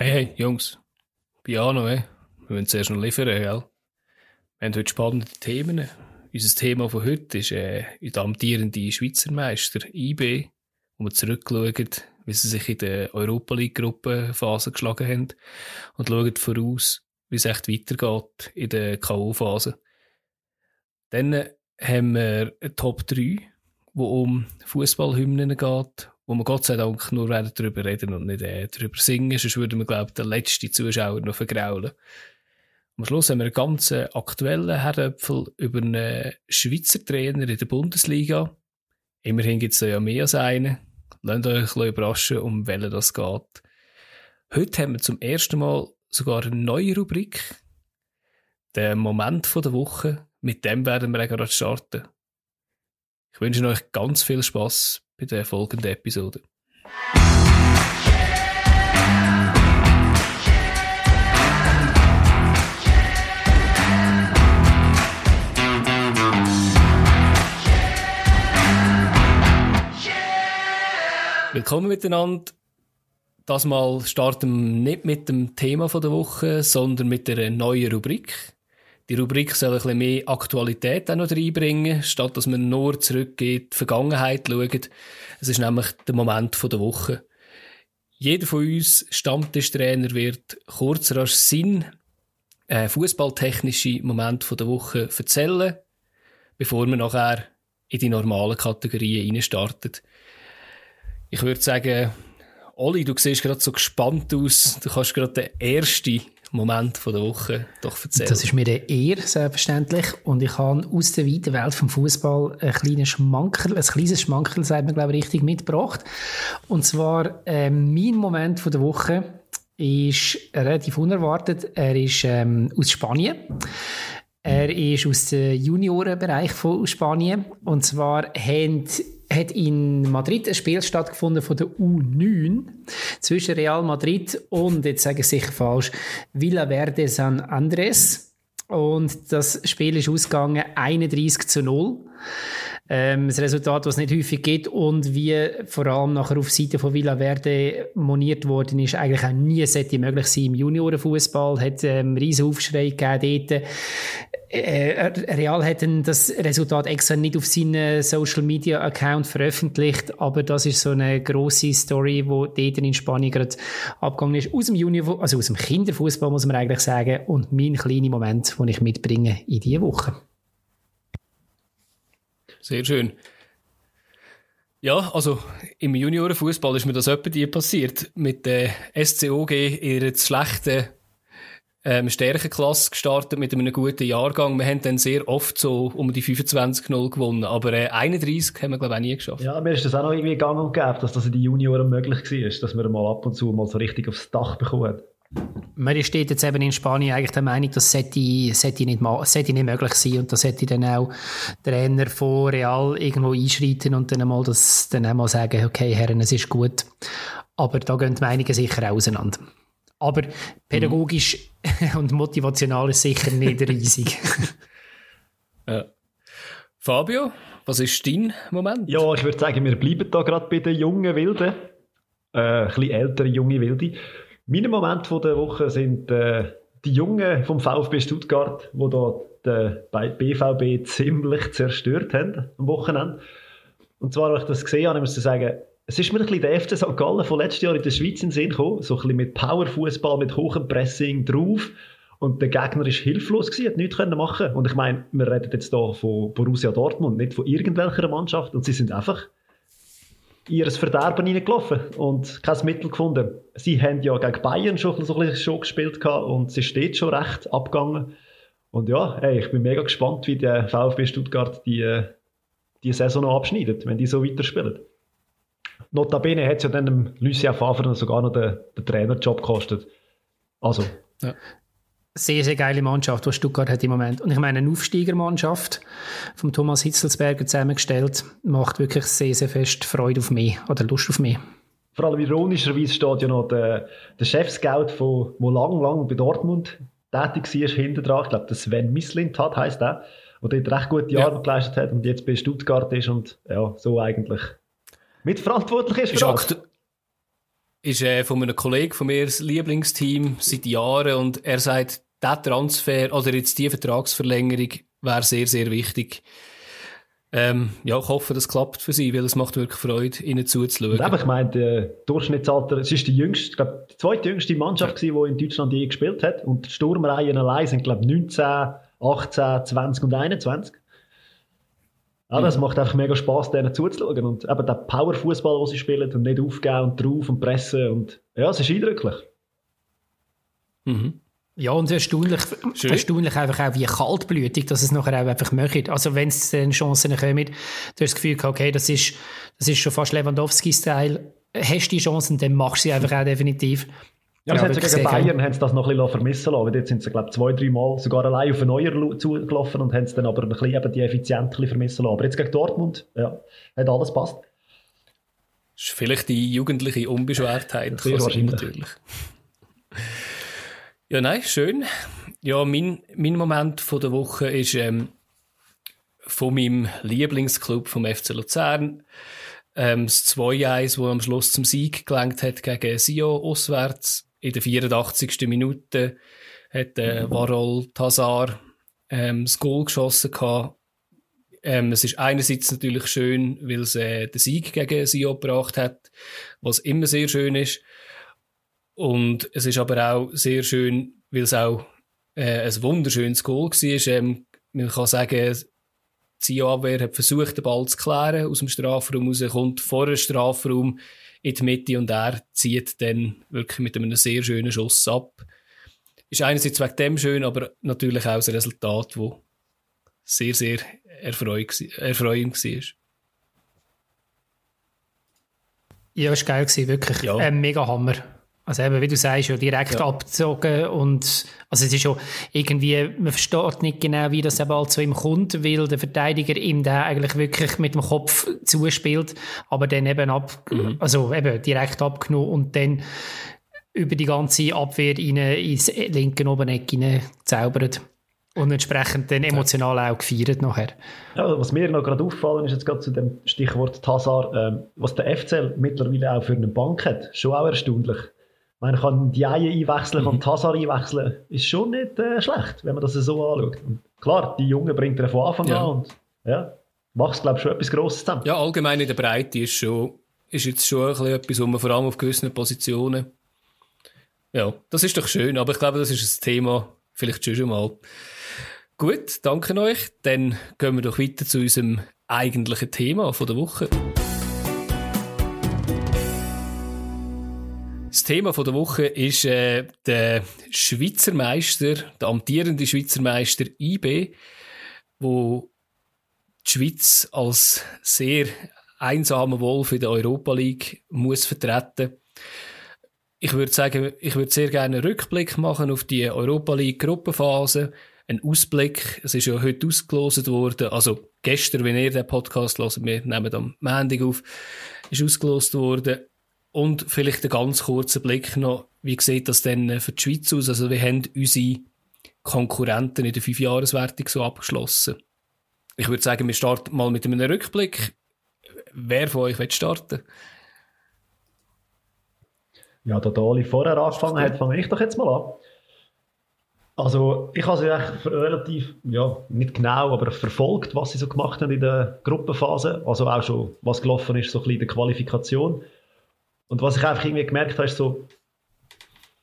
Hey, hey, Jungs. Piano, eh? Wir müssen zuerst noch liefern, gell? Wir haben heute spannende Themen. Unser Thema von heute ist äh, der amtierende Schweizer Meister, IB, wo wir zurückschauen, wie sie sich in der Europa League-Gruppenphase geschlagen haben und schauen voraus, wie es echt weitergeht in der K.O.-Phase. Dann haben wir eine Top 3, wo um Fußballhymnen geht wo wir Gott sei Dank nur werden darüber reden und nicht äh, darüber singen, sonst würden wir, glaube ich, den letzten Zuschauer noch vergraulen. Am Schluss haben wir einen ganz aktuellen Herdöpfel über einen Schweizer Trainer in der Bundesliga. Immerhin gibt es ja mehr als einen. Lasst euch ein bisschen überraschen, um welchen das geht. Heute haben wir zum ersten Mal sogar eine neue Rubrik. Der Moment der Woche. Mit dem werden wir gerade starten. Ich wünsche euch ganz viel Spaß bei der folgenden Episode. Willkommen miteinander. Das Mal starten wir nicht mit dem Thema der Woche, sondern mit einer neuen Rubrik. Die Rubrik soll ein bisschen mehr Aktualität auch noch reinbringen, statt dass man nur zurück in die Vergangenheit schaut. Es ist nämlich der Moment der Woche. Jeder von uns Stammtischtrainer wird kurz rasch Sinn äh, fußballtechnische Moment der Woche erzählen, bevor wir nachher in die normalen Kategorien startet. Ich würde sagen, Olli, du siehst gerade so gespannt aus. Du kannst gerade den ersten Moment der Woche doch erzählen. Das ist mir eine Ehre, selbstverständlich. Und ich habe aus der weiten Welt vom Fußball ein kleines Schmankerl, ein kleines Schmankerl, sagt man, glaube ich, richtig mitgebracht. Und zwar, äh, mein Moment der Woche ist relativ unerwartet. Er ist ähm, aus Spanien. Er ist aus dem Juniorenbereich von Spanien. Und zwar haben hat in Madrid ein Spiel stattgefunden von der U9 zwischen Real Madrid und, jetzt sage ich sicher falsch, Villaverde San Andres. Und das Spiel ist ausgegangen 31 zu 0. Ähm, das Resultat, was es nicht häufig gibt und wie vor allem nachher auf Seite von Villaverde moniert worden ist, eigentlich auch nie sollte möglich sein im Juniorenfußball. Hat ähm, riesen Aufschrei gegeben dort. Äh, Real hat das Resultat extra nicht auf seinen Social Media Account veröffentlicht, aber das ist so eine große Story, wo dort in Spanien gerade abgegangen ist. Aus dem Junior, also aus dem Kinderfußball muss man eigentlich sagen und mein kleiner Moment, den ich mitbringe in diese Woche. Sehr schön. Ja, also im Juniorenfußball ist mir das etwa passiert mit der SCOG ihrer schlechten ähm, Stärkenklasse gestartet mit einem guten Jahrgang. Wir haben dann sehr oft so um die 25-0 gewonnen, aber äh, 31 haben wir glaube ich auch nie geschafft. Ja, mir ist das auch noch irgendwie gegangen und gegeben, dass das in den Junioren möglich war, dass wir mal ab und zu mal so richtig aufs Dach bekommen. Man steht jetzt eben in Spanien eigentlich der Meinung, das sollte, sollte, nicht, sollte nicht möglich sein und da sollte dann auch der Trainer von Real irgendwo einschreiten und dann einmal, das, dann einmal sagen, okay Herren, es ist gut. Aber da gehen die Meinungen sicher auseinander. Aber pädagogisch mhm. und motivational ist sicher nicht riesig. ja. Fabio, was ist dein Moment? Ja, ich würde sagen, wir bleiben da gerade bei den jungen Wilden. Äh, ein bisschen ältere junge Wilde. Meine Momente der Woche sind äh, die Jungen vom VfB Stuttgart, die da den BVB ziemlich zerstört haben am Wochenende. Und zwar, als ich das gesehen habe, muss ich sagen, es ist mir ein bisschen der FC St. Gallen von letztes Jahr in der Schweiz in den Sinn gekommen. So ein bisschen mit Powerfußball, mit hohem Pressing drauf. Und der Gegner ist hilflos gewesen, hat nichts können machen. Und ich meine, wir reden jetzt hier von Borussia Dortmund, nicht von irgendwelcher Mannschaft. Und sie sind einfach in ihr Verderben hineingelaufen und kein Mittel gefunden. Sie haben ja gegen Bayern schon ein bisschen schon gespielt und sie steht schon recht abgegangen. Und ja, hey, ich bin mega gespannt, wie der VfB Stuttgart die, die Saison noch abschneidet, wenn die so weiterspielen. Notabene hat es ja dann Lucien Favre sogar noch den, den Trainerjob gekostet. Also. Ja. Sehr, sehr geile Mannschaft, die Stuttgart hat im Moment. Und ich meine, eine Aufsteigermannschaft von Thomas Hitzelsberger zusammengestellt, macht wirklich sehr, sehr fest Freude auf mich oder Lust auf mich. Vor allem ironischerweise steht ja noch der, der Chefscout, der lang, lang bei Dortmund tätig war, hinter dran. Ich glaube, der Sven Mislint hat, heisst der, der dort recht gute Arbeit ja. geleistet hat und jetzt bei Stuttgart ist und ja, so eigentlich mitverantwortlich ist. Ist, aktu ist äh, von einem Kollegen von mir das Lieblingsteam seit Jahren und er sagt, der Transfer oder jetzt die Vertragsverlängerung wäre sehr, sehr wichtig. Ähm, ja, ich hoffe, das klappt für sie, weil es macht wirklich Freude, ihnen zuzuschauen. Aber ich meine, der Durchschnittsalter, es ist die jüngste, glaube, die zweitjüngste Mannschaft ja. die in Deutschland je gespielt hat. Und die Sturmreihen allein sind, glaube ich, 19, 18, 20 und 21. Ja, das mhm. macht einfach mega Spaß, denen zuzuschauen. Und eben der Powerfußball, den sie spielen und nicht aufgeben und drauf und pressen. Und ja, es ist eindrücklich. Mhm. Ja, und erstaunlich, erstaunlich einfach auch, wie kaltblütig, dass es nachher auch einfach möchte. Also, wenn es dann Chancen kommen, du hast das Gefühl, okay, das ist, das ist schon fast Lewandowski-Style. Hast du die Chancen, dann machst du sie einfach auch definitiv. Ja, das ja, gegen Bayern haben sie das noch ein bisschen vermissen lassen. Jetzt sind sie, glaube ich, zwei, drei Mal sogar allein auf einen Neuer zugelaufen und haben es dann aber ein bisschen eben die Effizienz vermissen lassen. Aber jetzt gegen Dortmund, ja, hat alles passt. Das ist vielleicht die jugendliche Unbeschwertheit. Sehr wahrscheinlich. Natürlich. Ja, nein, schön. Ja, mein, mein Moment von der Woche ist ähm, von meinem Lieblingsclub vom FC Luzern. Ähm, das 2-1, das am Schluss zum Sieg gelangt hat gegen Sio auswärts. In der 84. Minute hat äh, Varol Tazar ähm, das Goal geschossen gehabt. Ähm, es ist einerseits natürlich schön, weil es äh, den Sieg gegen Sio gebracht hat, was immer sehr schön ist. Und es ist aber auch sehr schön, weil es auch äh, ein wunderschönes Goal war. Ähm, man kann sagen, die Zio-Abwehr hat versucht, den Ball zu klären aus dem Strafraum raus, kommt vor dem Strafraum in die Mitte und er zieht dann wirklich mit einem sehr schönen Schuss ab. Ist einerseits wegen dem schön, aber natürlich auch ein Resultat, das sehr, sehr erfreuend war. Ja, es war geil, wirklich. Ja. Ein mega Hammer. Also eben, wie du sagst, ja direkt ja. abgezogen und also es ist schon irgendwie, man versteht nicht genau, wie das Ball zu ihm kommt, weil der Verteidiger ihm da eigentlich wirklich mit dem Kopf zuspielt, aber dann eben ab, mhm. also eben direkt abgenommen und dann über die ganze Abwehr rein, ins linke Obeneck zaubert. Und entsprechend dann emotional auch gefeiert nachher. Ja, was mir noch gerade auffallen ist, jetzt gerade zu dem Stichwort Tassar, ähm, was der FCL mittlerweile auch für eine Bank hat, schon auch erstaunlich man kann die Eier einwechseln, kann mhm. Tassar einwechseln. Ist schon nicht äh, schlecht, wenn man das so anschaut. Und klar, die Jungen bringt er von Anfang ja. an und ja, macht glaube ich, schon etwas Grosses zusammen. Ja, allgemein in der Breite ist, schon, ist jetzt schon ein bisschen etwas, wo man vor allem auf gewissen Positionen. Ja, das ist doch schön, aber ich glaube, das ist ein Thema, vielleicht schon mal. Gut, danke euch. Dann gehen wir doch weiter zu unserem eigentlichen Thema von der Woche. Das Thema der Woche ist äh, der Schweizer Meister, der amtierende Schweizer Meister IB, wo die Schweiz als sehr einsamer Wolf in der Europa League muss vertreten. Ich würde sagen, ich würde sehr gerne einen Rückblick machen auf die Europa League Gruppenphase, einen Ausblick. Es ist ja heute ausgelost worden, also gestern, wenn ihr den Podcast hört, wir nehmen am Montag auf, ist ausgelost worden und vielleicht einen ganz kurzen Blick noch, wie sieht das denn äh, für die Schweiz aus? Also wir haben unsere Konkurrenten in der Fünfjahreswertung so abgeschlossen. Ich würde sagen, wir starten mal mit einem Rückblick. Wer von euch will starten? Ja, da Dali vorher angefangen hat, fange ich doch jetzt mal an. Also, ich habe sie echt relativ, ja, nicht genau, aber verfolgt, was sie so gemacht haben in der Gruppenphase. Also auch schon, was gelaufen ist, so ein bisschen in der Qualifikation. Und was ich einfach irgendwie gemerkt habe, ist so,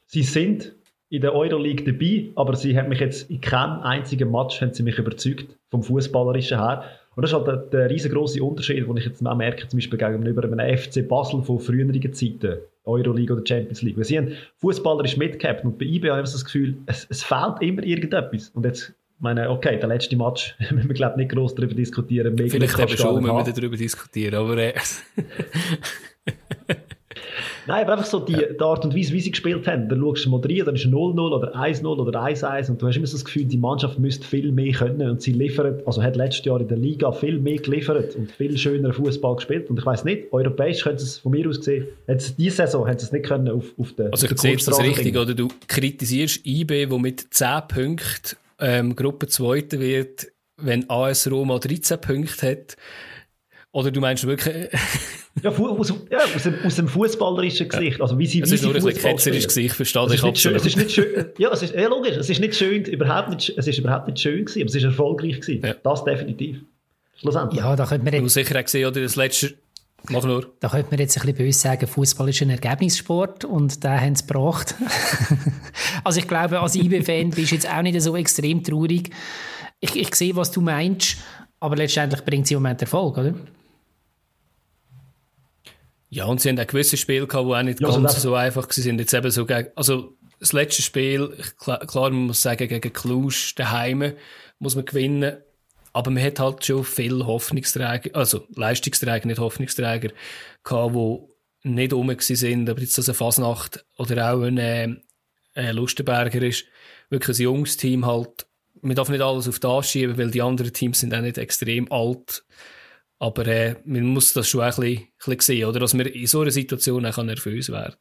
sie sind in der Euroleague dabei, aber sie haben mich jetzt in keinem einzigen Match haben sie mich überzeugt, vom Fußballerischen her. Und das ist halt der, der riesengroße Unterschied, den ich jetzt auch merke, zum Beispiel gegenüber einem FC Basel von früheren Zeiten, Euroleague oder Champions League. Weil sie haben fußballerisch mitgehabt und bei IB habe ich das Gefühl, es, es fehlt immer irgendetwas. Und jetzt meine, okay, der letzte Match, müssen wir glaube nicht groß darüber diskutieren. Vielleicht eben schon, wenn wir darüber diskutieren, aber äh. Nein, aber einfach so die, die Art und Weise, wie sie gespielt haben. Dann schaust du mal rein, dann ist 0-0 oder 1-0 oder 1-1 und du hast immer so das Gefühl, die Mannschaft müsste viel mehr können und sie liefert, also hat letztes Jahr in der Liga viel mehr geliefert und viel schöner Fußball gespielt und ich weiß nicht, europäisch könnte es von mir aus gesehen, hat diese Saison hat es nicht können auf, auf der Also ich sehe das richtig, oder? Du kritisierst IB, wo mit 10 Punkten ähm, Gruppe Zweite wird, wenn AS Roma 13 Punkte hat Oder du meinst wirklich... ja, aus, ja, aus, dem, aus dem fußballerischen Gesicht. Also wie sie, es wie ist nur ein ketzerisches Gesicht, verstehe ich absolut. Es ist nicht schön, ja, es ist, ja, logisch, es ist nicht schön, überhaupt nicht, es ist überhaupt nicht schön gewesen, aber es ist erfolgreich gewesen. Ja. Das definitiv. Schlussendlich. Ja, da könnte man jetzt... Du sicher auch gesehen, oder das letzte... Mach nur. Da könnte man jetzt ein bisschen böse sagen, Fußball ist ein Ergebnissport und da haben sie gebracht. also ich glaube, als IB-Fan bist du jetzt auch nicht so extrem traurig. Ich, ich sehe, was du meinst, aber letztendlich bringt sie im Moment Erfolg, oder? Ja, und sie haben auch gewisse Spiele gehabt, die auch nicht ja, ganz also so einfach waren. Jetzt eben so gegen, also das letzte Spiel, klar, klar man muss sagen, gegen Cluj daheim muss man gewinnen. Aber man hat halt schon viele Hoffnungsträger, also Leistungsträger, nicht Hoffnungsträger, gehabt, die nicht rum sind. Aber jetzt, dass eine Fasnacht oder auch ein, äh, Lustenberger ist, wirklich ein junges Team halt. Man darf nicht alles auf das schieben, weil die anderen Teams sind auch nicht extrem alt. Aber äh, man muss das schon ein bisschen, ein bisschen sehen, oder? Dass man in so einer Situation auch nervös werden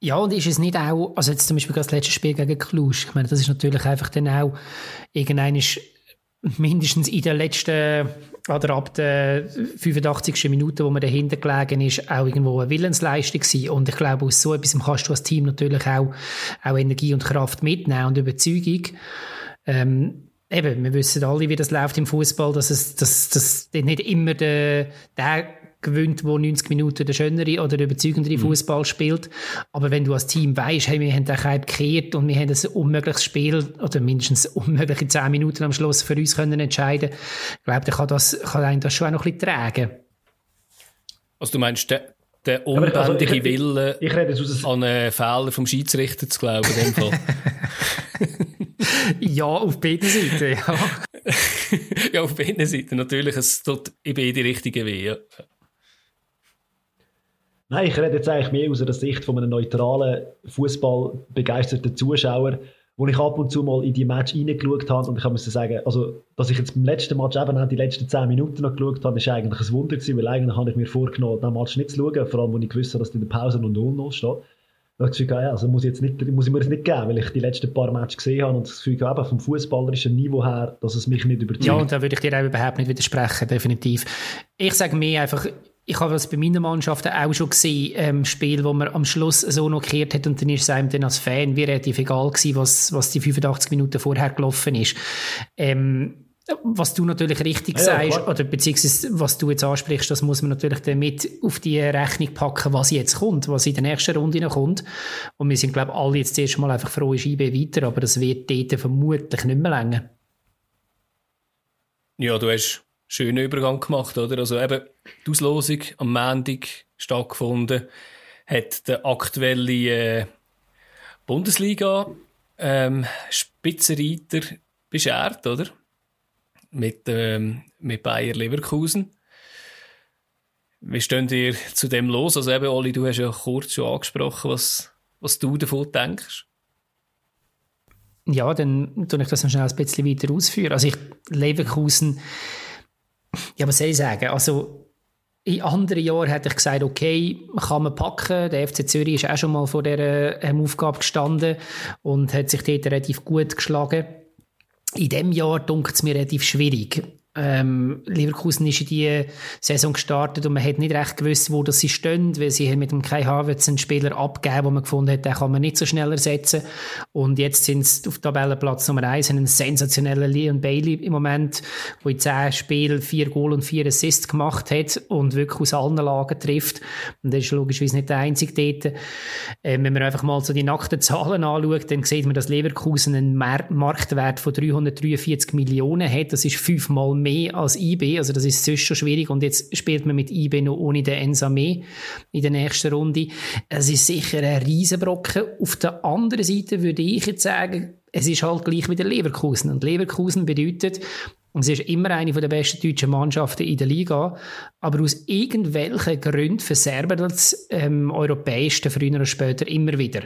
ja, und ist es nicht auch, also jetzt zum Beispiel das letzte Spiel gegen Cluj, ich meine, das ist natürlich einfach dann auch irgendein mindestens in der letzten oder ab der 85. Minute, wo man dahinter gelegen ist, auch irgendwo eine Willensleistung gewesen. Und ich glaube, aus so etwas kannst du als Team natürlich auch, auch Energie und Kraft mitnehmen und Überzeugung. Ähm, eben, wir wissen alle, wie das läuft im Fußball, dass es dass, dass nicht immer der, der gewinnt, wo 90 Minuten der schönere oder der überzeugendere mhm. Fußball spielt. Aber wenn du als Team weißt, hey, wir haben den Keib gekehrt und wir haben ein unmögliches Spiel oder mindestens unmögliche 10 Minuten am Schluss für uns können entscheiden, ich glaube, dann kann, das, kann einen das schon auch noch ein bisschen tragen. Also du meinst, der, der unbändige also, ich, Wille ich, ich an einen Fehler vom Schiedsrichter zu glauben, in dem Fall. ja, auf beiden Seiten, ja. ja, auf beiden Seiten. Natürlich, es tut in beide Richtungen weh. Ja. Nein, ich rede jetzt eigentlich mehr aus der Sicht von einem neutralen, fußballbegeisterten Zuschauer, wo ich ab und zu mal in die Match reingeschaut habe und ich muss sagen, also, dass ich jetzt beim letzten Match eben die letzten 10 Minuten noch geschaut habe, ist eigentlich ein Wunder gewesen, weil eigentlich habe ich mir vorgenommen, den Match nicht zu schauen, vor allem, wo ich gewusst habe, dass in der Pause noch 0-0 steht. Gefühl, ja, also muss ich, jetzt nicht, muss ich mir das nicht geben, weil ich die letzten paar Matches gesehen habe und das Gefühl habe, vom fußballerischen Niveau her, dass es mich nicht überzeugt. Ja, und da würde ich dir auch überhaupt nicht widersprechen, definitiv. Ich sage mir einfach, ich habe das bei meinen Mannschaften auch schon gesehen, ähm, Spiel, wo man am Schluss so gekehrt hat und dann ist es einem dann als Fan wie relativ egal gewesen, was, was die 85 Minuten vorher gelaufen ist. Ähm, was du natürlich richtig ja, sagst, klar. oder beziehungsweise was du jetzt ansprichst, das muss man natürlich dann mit auf die Rechnung packen, was jetzt kommt, was in der nächsten Runde noch kommt. Und wir sind, glaube ich, alle jetzt zuerst mal einfach froh, ist IB weiter, aber das wird dort vermutlich nicht mehr länger. Ja, du hast schönen Übergang gemacht, oder? Also eben, die Auslosung am Montag stattgefunden, hat der aktuelle äh, Bundesliga ähm, Spitzenreiter beschert, oder? Mit, ähm, mit Bayer Leverkusen. Wie steht ihr zu dem los? Also eben, Oli, du hast ja kurz schon angesprochen, was, was du davon denkst. Ja, dann tue ich das noch schnell ein bisschen weiter ausführen. Also ich, Leverkusen ja, was soll ich sagen? Also, in anderen Jahren hätte ich gesagt, okay, kann man packen. Der FC Zürich ist auch schon mal vor dieser ähm, Aufgabe gestanden und hat sich dort relativ gut geschlagen. In diesem Jahr dunkelt es mir relativ schwierig. Ähm, Leverkusen ist in die Saison gestartet und man hat nicht recht gewusst, wo das sie stehen, weil sie haben mit dem Kai Havertz einen Spieler abgegeben, wo man gefunden hat, den kann man nicht so schnell ersetzen. Und jetzt sind sie auf Tabellenplatz Nummer eins, einen sensationellen Leon Bailey im Moment, der in zehn Spielen vier Goal und vier Assists gemacht hat und wirklich aus allen Lagen trifft. Und das ist logischerweise nicht der einzige dort. Ähm, wenn man einfach mal so die nackten Zahlen anschaut, dann sieht man, dass Leverkusen einen Mar Marktwert von 343 Millionen hat. Das ist fünfmal mehr mehr als IB, also das ist sonst schon schwierig und jetzt spielt man mit IB noch ohne den Ensame in der nächsten Runde. Es ist sicher ein Riesenbrocken. Auf der anderen Seite würde ich jetzt sagen, es ist halt gleich wie der Leverkusen und Leverkusen bedeutet, und sie ist immer eine der besten deutschen Mannschaften in der Liga. Aber aus irgendwelchen Gründen verserben das ähm, Europäischen früher oder später immer wieder.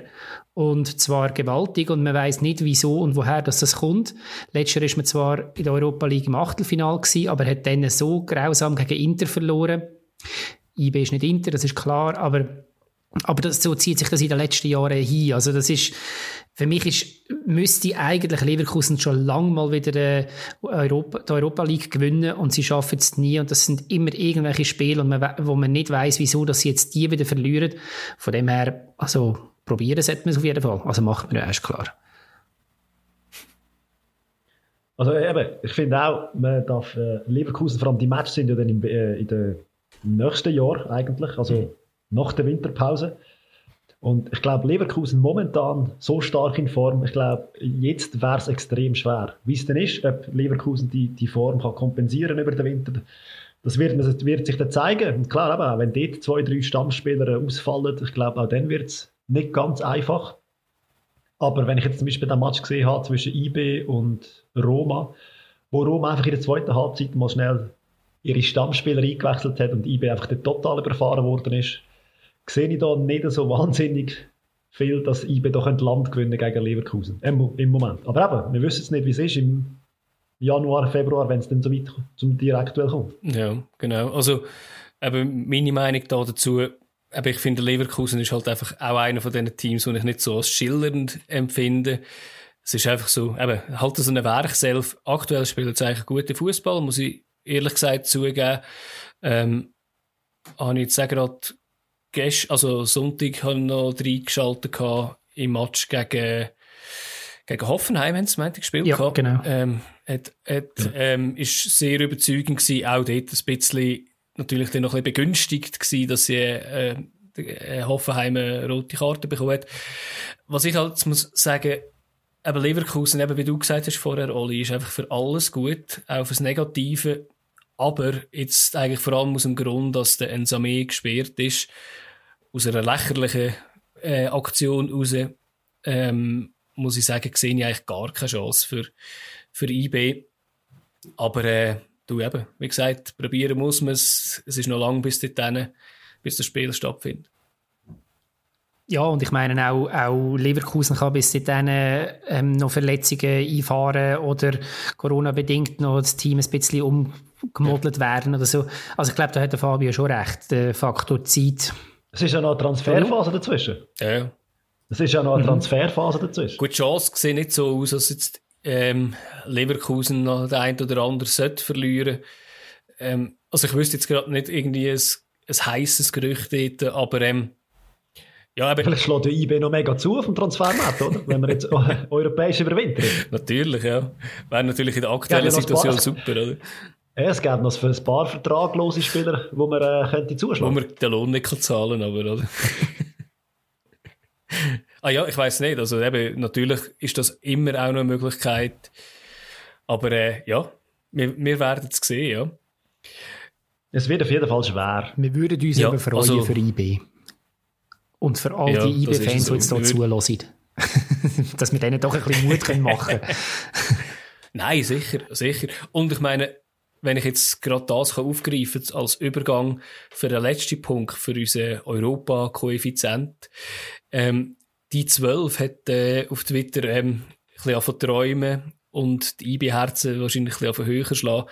Und zwar gewaltig und man weiß nicht, wieso und woher das, das kommt. Letztes Jahr ist man zwar in der Europa League im Achtelfinal gewesen, aber hat dann so grausam gegen Inter verloren. IB ist nicht Inter, das ist klar, aber aber das, so zieht sich das in den letzten Jahren hin. Also das ist, für mich ist, müsste eigentlich Leverkusen schon lange mal wieder äh, Europa, die Europa League gewinnen und sie schaffen es nie und das sind immer irgendwelche Spiele, und man, wo man nicht weiß, wieso, dass sie jetzt die wieder verlieren. Von dem her, also probieren sollte man es auf jeden Fall. Also macht man ja erst klar. Also eben, ich finde auch, man darf äh, Leverkusen, vor allem die Matches sind ja dann im, äh, in den nächsten Jahr eigentlich, also mhm. nach der Winterpause. Und ich glaube, Leverkusen momentan so stark in Form, ich glaube, jetzt wäre es extrem schwer. Wie es denn ist, ob Leverkusen die, die Form kann kompensieren über den Winter, das wird, das wird sich dann zeigen. Und klar, aber wenn dort zwei, drei Stammspieler ausfallen, ich glaube, auch dann wird es nicht ganz einfach. Aber wenn ich jetzt zum Beispiel den Match gesehen habe zwischen IB und Roma, wo Roma einfach in der zweiten Halbzeit mal schnell ihre Stammspieler eingewechselt hat und IB einfach total überfahren worden ist, sehe ich da nicht so wahnsinnig viel, dass IB doch ein Land gewinnen gegen Leverkusen. Im, Im Moment. Aber eben, wir wissen es nicht, wie es ist im Januar, Februar, wenn es dann so weit zum Direktduell kommt. Ja, genau. Also, eben meine Meinung da dazu, aber ich finde, Leverkusen ist halt einfach auch einer von diesen Teams, die ich nicht so als schillernd empfinde. Es ist einfach so, eben, halt so eine Werkself. Aktuell spielt es eigentlich guten Fußball, muss ich ehrlich gesagt zugeben. Ähm, habe ich jetzt gerade gestern, also Sonntag, habe ich noch reingeschaltet im Match gegen, gegen Hoffenheim, haben sie meinte gespielt. Ja, genau. Ähm, hat, hat, ähm, ist sehr überzeugend gewesen, auch dort ein bisschen natürlich dann noch ein bisschen begünstigt gewesen, dass sie äh, äh, Hoffenheim eine rote Karte bekommen hat. Was ich halt muss sagen, eben Leverkusen, eben wie du gesagt hast vorher, Oli, ist einfach für alles gut, auch fürs Negative. Aber jetzt eigentlich vor allem aus dem Grund, dass der Ensame gesperrt ist, aus einer lächerlichen äh, Aktion raus, ähm, muss ich sagen, sehe ich eigentlich gar keine Chance für, für IB. Aber äh, du eben, wie gesagt, probieren muss man es. Es ist noch lang bis dorthin, bis das Spiel stattfindet. Ja, und ich meine auch, auch Leverkusen kann bis dahin ähm, noch Verletzungen einfahren oder Corona-bedingt noch das Team ein bisschen umgemodelt werden oder so. Also ich glaube, da hat der Fabio schon recht. Der Faktor Zeit. Es ist ja noch eine Transferphase dazwischen. Ja. Es ist ja noch eine mhm. Transferphase dazwischen. Gut, die Chance sieht nicht so aus, als jetzt ähm, Leverkusen noch der ein oder andere sollte verlieren. Ähm, also ich wüsste jetzt gerade nicht irgendwie ein, ein heißes Gerücht dort, aber ähm, ja, aber Vielleicht schlägt der IB noch mega zu auf dem Transfermarkt, oder? Wenn wir jetzt europäisch überwintern. Natürlich, ja. Wäre natürlich in der aktuellen Situation super, oder? Ja, es gibt noch für ein paar vertraglose Spieler, wo man äh, könnte zuschlagen. Wo man den Lohn nicht kann zahlen aber, oder? Ah ja, ich weiß nicht. Also eben, natürlich ist das immer auch noch eine Möglichkeit. Aber äh, ja, wir, wir werden es sehen, ja. Es wird auf jeden Fall schwer. Wir würden uns ja, eben freuen also, für IB. Und für all ja, die IB-Fans, die jetzt hier zulassen. Dass wir denen doch ein bisschen Mut machen können. Nein, sicher, sicher. Und ich meine, wenn ich jetzt gerade das aufgreifen kann als Übergang für den letzten Punkt, für unseren Europa-Koeffizient, ähm, die 12 hat äh, auf Twitter ähm, ein bisschen von träumen und die IB-Herzen wahrscheinlich ein bisschen höher schlagen.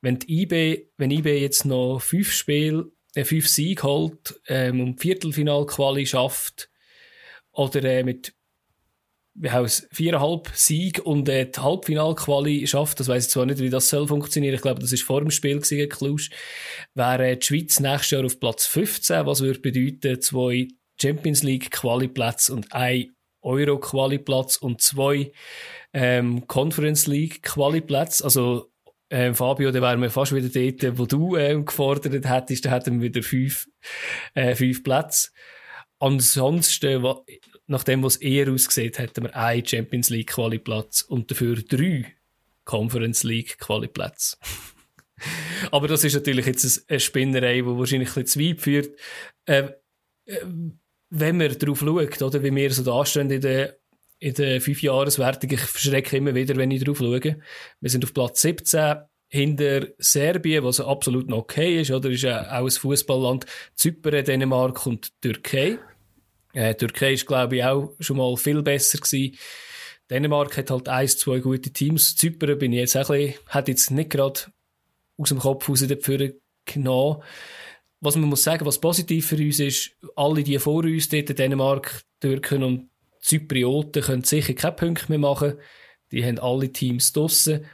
Wenn die IB, wenn IB jetzt noch fünf Spiele, äh, fünf Siege holt, ähm, und Viertelfinal-Quali schafft, oder äh, mit heißt viereinhalb Sieg und äh, die Halbfinalquali schafft, das weiß ich zwar nicht, wie das soll funktionieren, ich glaube, das ist vor dem Spiel gegen Cluj, wäre äh, die Schweiz nächstes Jahr auf Platz 15, was würde bedeuten, zwei Champions League Quali-Plätze und ein Euro Quali-Platz und zwei ähm, Conference League Quali-Plätze. Also ähm, Fabio, da wären wir fast wieder dort, wo du ähm, gefordert hättest, da hätten wir wieder fünf, äh, fünf Plätze. Ansonsten, nach dem, was eher aussieht, hätten wir einen Champions League Quali-Platz und dafür drei Conference League Quali-Plätze. Aber das ist natürlich jetzt eine Spinnerei, die wahrscheinlich ein bisschen zu weit führt. Äh, äh, wenn man darauf schaut, oder, wie wir so dastehen in der, in der Fünfjahreswertung, ich verschrecke immer wieder, wenn ich darauf schaue. Wir sind auf Platz 17 hinter Serbien, was absolut noch okay ist, oder? Ist ja auch ein Fußballland. Zypern, Dänemark und Türkei. Äh, Türkei ist, glaube ich, auch schon mal viel besser gewesen. Dänemark hat halt eins, zwei gute Teams. Zypern bin ich jetzt auch ein bisschen, hat jetzt nicht gerade aus dem Kopf raus dafür genommen was man muss sagen, was positiv für uns ist, alle die vor uns, dort Dänemark, Türken und Zyprioten können sicher keine Punkte mehr machen. Die haben alle Teams draussen.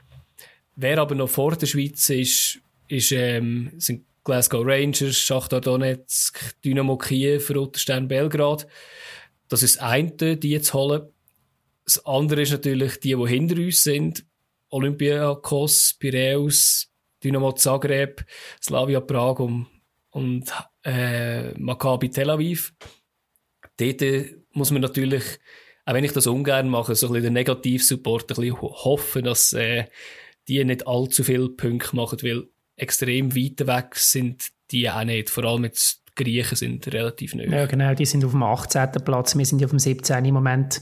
Wer aber noch vor der Schweiz ist, ist ähm, sind Glasgow Rangers, Schachtar Donetsk, Dynamo Kiew, Roter Stern Belgrad. Das ist das eine, die jetzt holen. Das andere ist natürlich die, die hinter uns sind. Olympiakos, Piraeus, Dynamo Zagreb, Slavia Prag und, und äh, Maccabi Tel Aviv. Dort muss man natürlich, auch wenn ich das ungern mache, so ein bisschen den Negativsupport ein bisschen hoffen, dass äh, die nicht allzu viele Punkte machen, weil extrem weit weg sind die auch nicht. Vor allem jetzt die Griechen sind relativ neu. Ja, genau, die sind auf dem 18. Platz, wir sind ja auf dem 17. im Moment.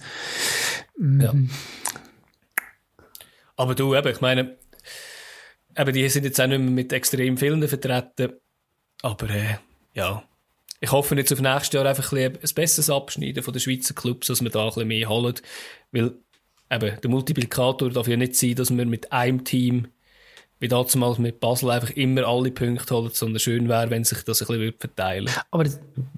Ja. Aber du, eben, ich meine, eben, die sind jetzt auch nicht mehr mit extrem vielen vertreten. Aber äh, ja, ich hoffe jetzt auf nächstes Jahr einfach ein, ein besseres Abschneiden von den Schweizer Clubs, dass wir da ein bisschen mehr holen. Weil eben, der Multiplikator darf ja nicht sein, dass wir mit einem Team wie damals mit Basel einfach immer alle Punkte holen, sondern schön wäre, wenn sich das ein bisschen verteilen würde. Aber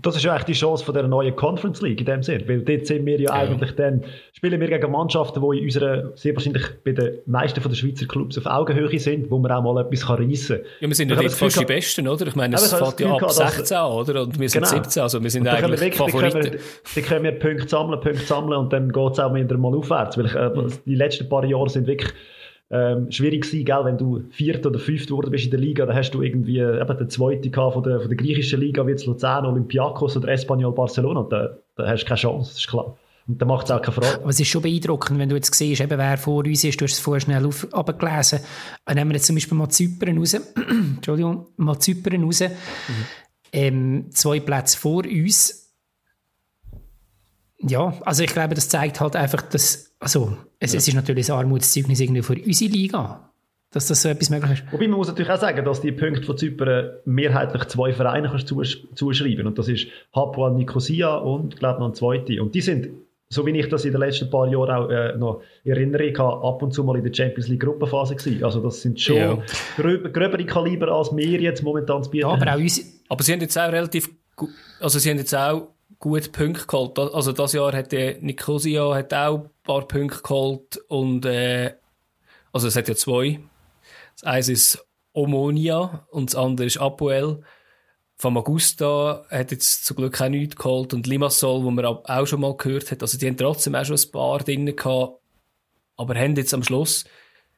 das ist ja eigentlich die Chance von der neuen Conference League in dem Sinn, weil dort sind wir ja, ja. eigentlich dann, spielen wir gegen Mannschaften, die in unserer, sehr wahrscheinlich bei den meisten von den Schweizer Clubs auf Augenhöhe sind, wo man auch mal etwas reissen kann. Ja, wir sind ja dort fast die Besten, oder? Ich meine, es fängt ja ab 16 an, oder? Und wir sind genau. 17, also wir sind eigentlich wir Favoriten. Dann können wir Punkte sammeln, Punkte sammeln und dann geht es auch wieder mal aufwärts, weil ich, äh, die letzten paar Jahre sind wirklich ähm, schwierig sein, gell? wenn du Vierter oder Fünfter geworden bist in der Liga, dann hast du irgendwie eben den Zweiten von der, von der griechischen Liga, wie jetzt Luzern, Olympiakos oder Espanyol Barcelona, da, da hast du keine Chance, das ist klar. Und dann macht es auch keine Frage. Aber es ist schon beeindruckend, wenn du jetzt siehst, eben, wer vor uns ist, du hast es vorher schnell auf, abgelesen. Nehmen wir jetzt zum Beispiel mal Zypern raus. Entschuldigung, mal Zypern raus. Mhm. Ähm, zwei Plätze vor uns ja, also ich glaube, das zeigt halt einfach, dass, also es, ja. es ist natürlich ein Armutszeugnis irgendwie für unsere Liga, dass das so etwas möglich ist. Wobei man muss natürlich auch sagen, dass die Punkte von Zypern mehrheitlich zwei Vereine kannst zusch zuschreiben und das ist Hapoel Nicosia und, glaube noch ein zweiter. Und die sind, so wie ich das in den letzten paar Jahren auch äh, noch erinnere, ab und zu mal in der Champions League Gruppenphase gewesen. Also das sind schon ja. gröb, gröbere Kaliber als wir jetzt momentan zu bieten ja, aber, auch uns aber sie haben jetzt auch relativ, also sie haben jetzt auch gut Punkte geholt. Also das Jahr hat der Nicosia hat auch ein paar Punkte geholt und äh, also es hat ja zwei. Das eine ist Omonia und das andere ist Apoel. Von Augusta hat jetzt zum Glück auch nichts geholt und Limassol, wo man auch schon mal gehört hat. Also die haben trotzdem auch schon ein paar drin gehabt. Aber haben jetzt am Schluss,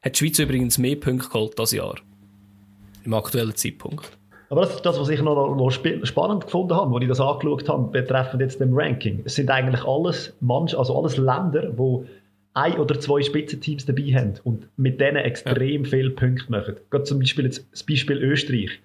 hat die Schweiz übrigens mehr Punkte geholt das Jahr. Im aktuellen Zeitpunkt. Aber das ist das, was ich noch, noch spannend gefunden habe, als ich das angeschaut habe, betreffend jetzt dem Ranking. Es sind eigentlich alles Manch, also alles Länder, wo ein oder zwei Spitzenteams dabei haben und mit denen extrem ja. viele Punkte machen. Gerade zum Beispiel jetzt das Beispiel Österreich.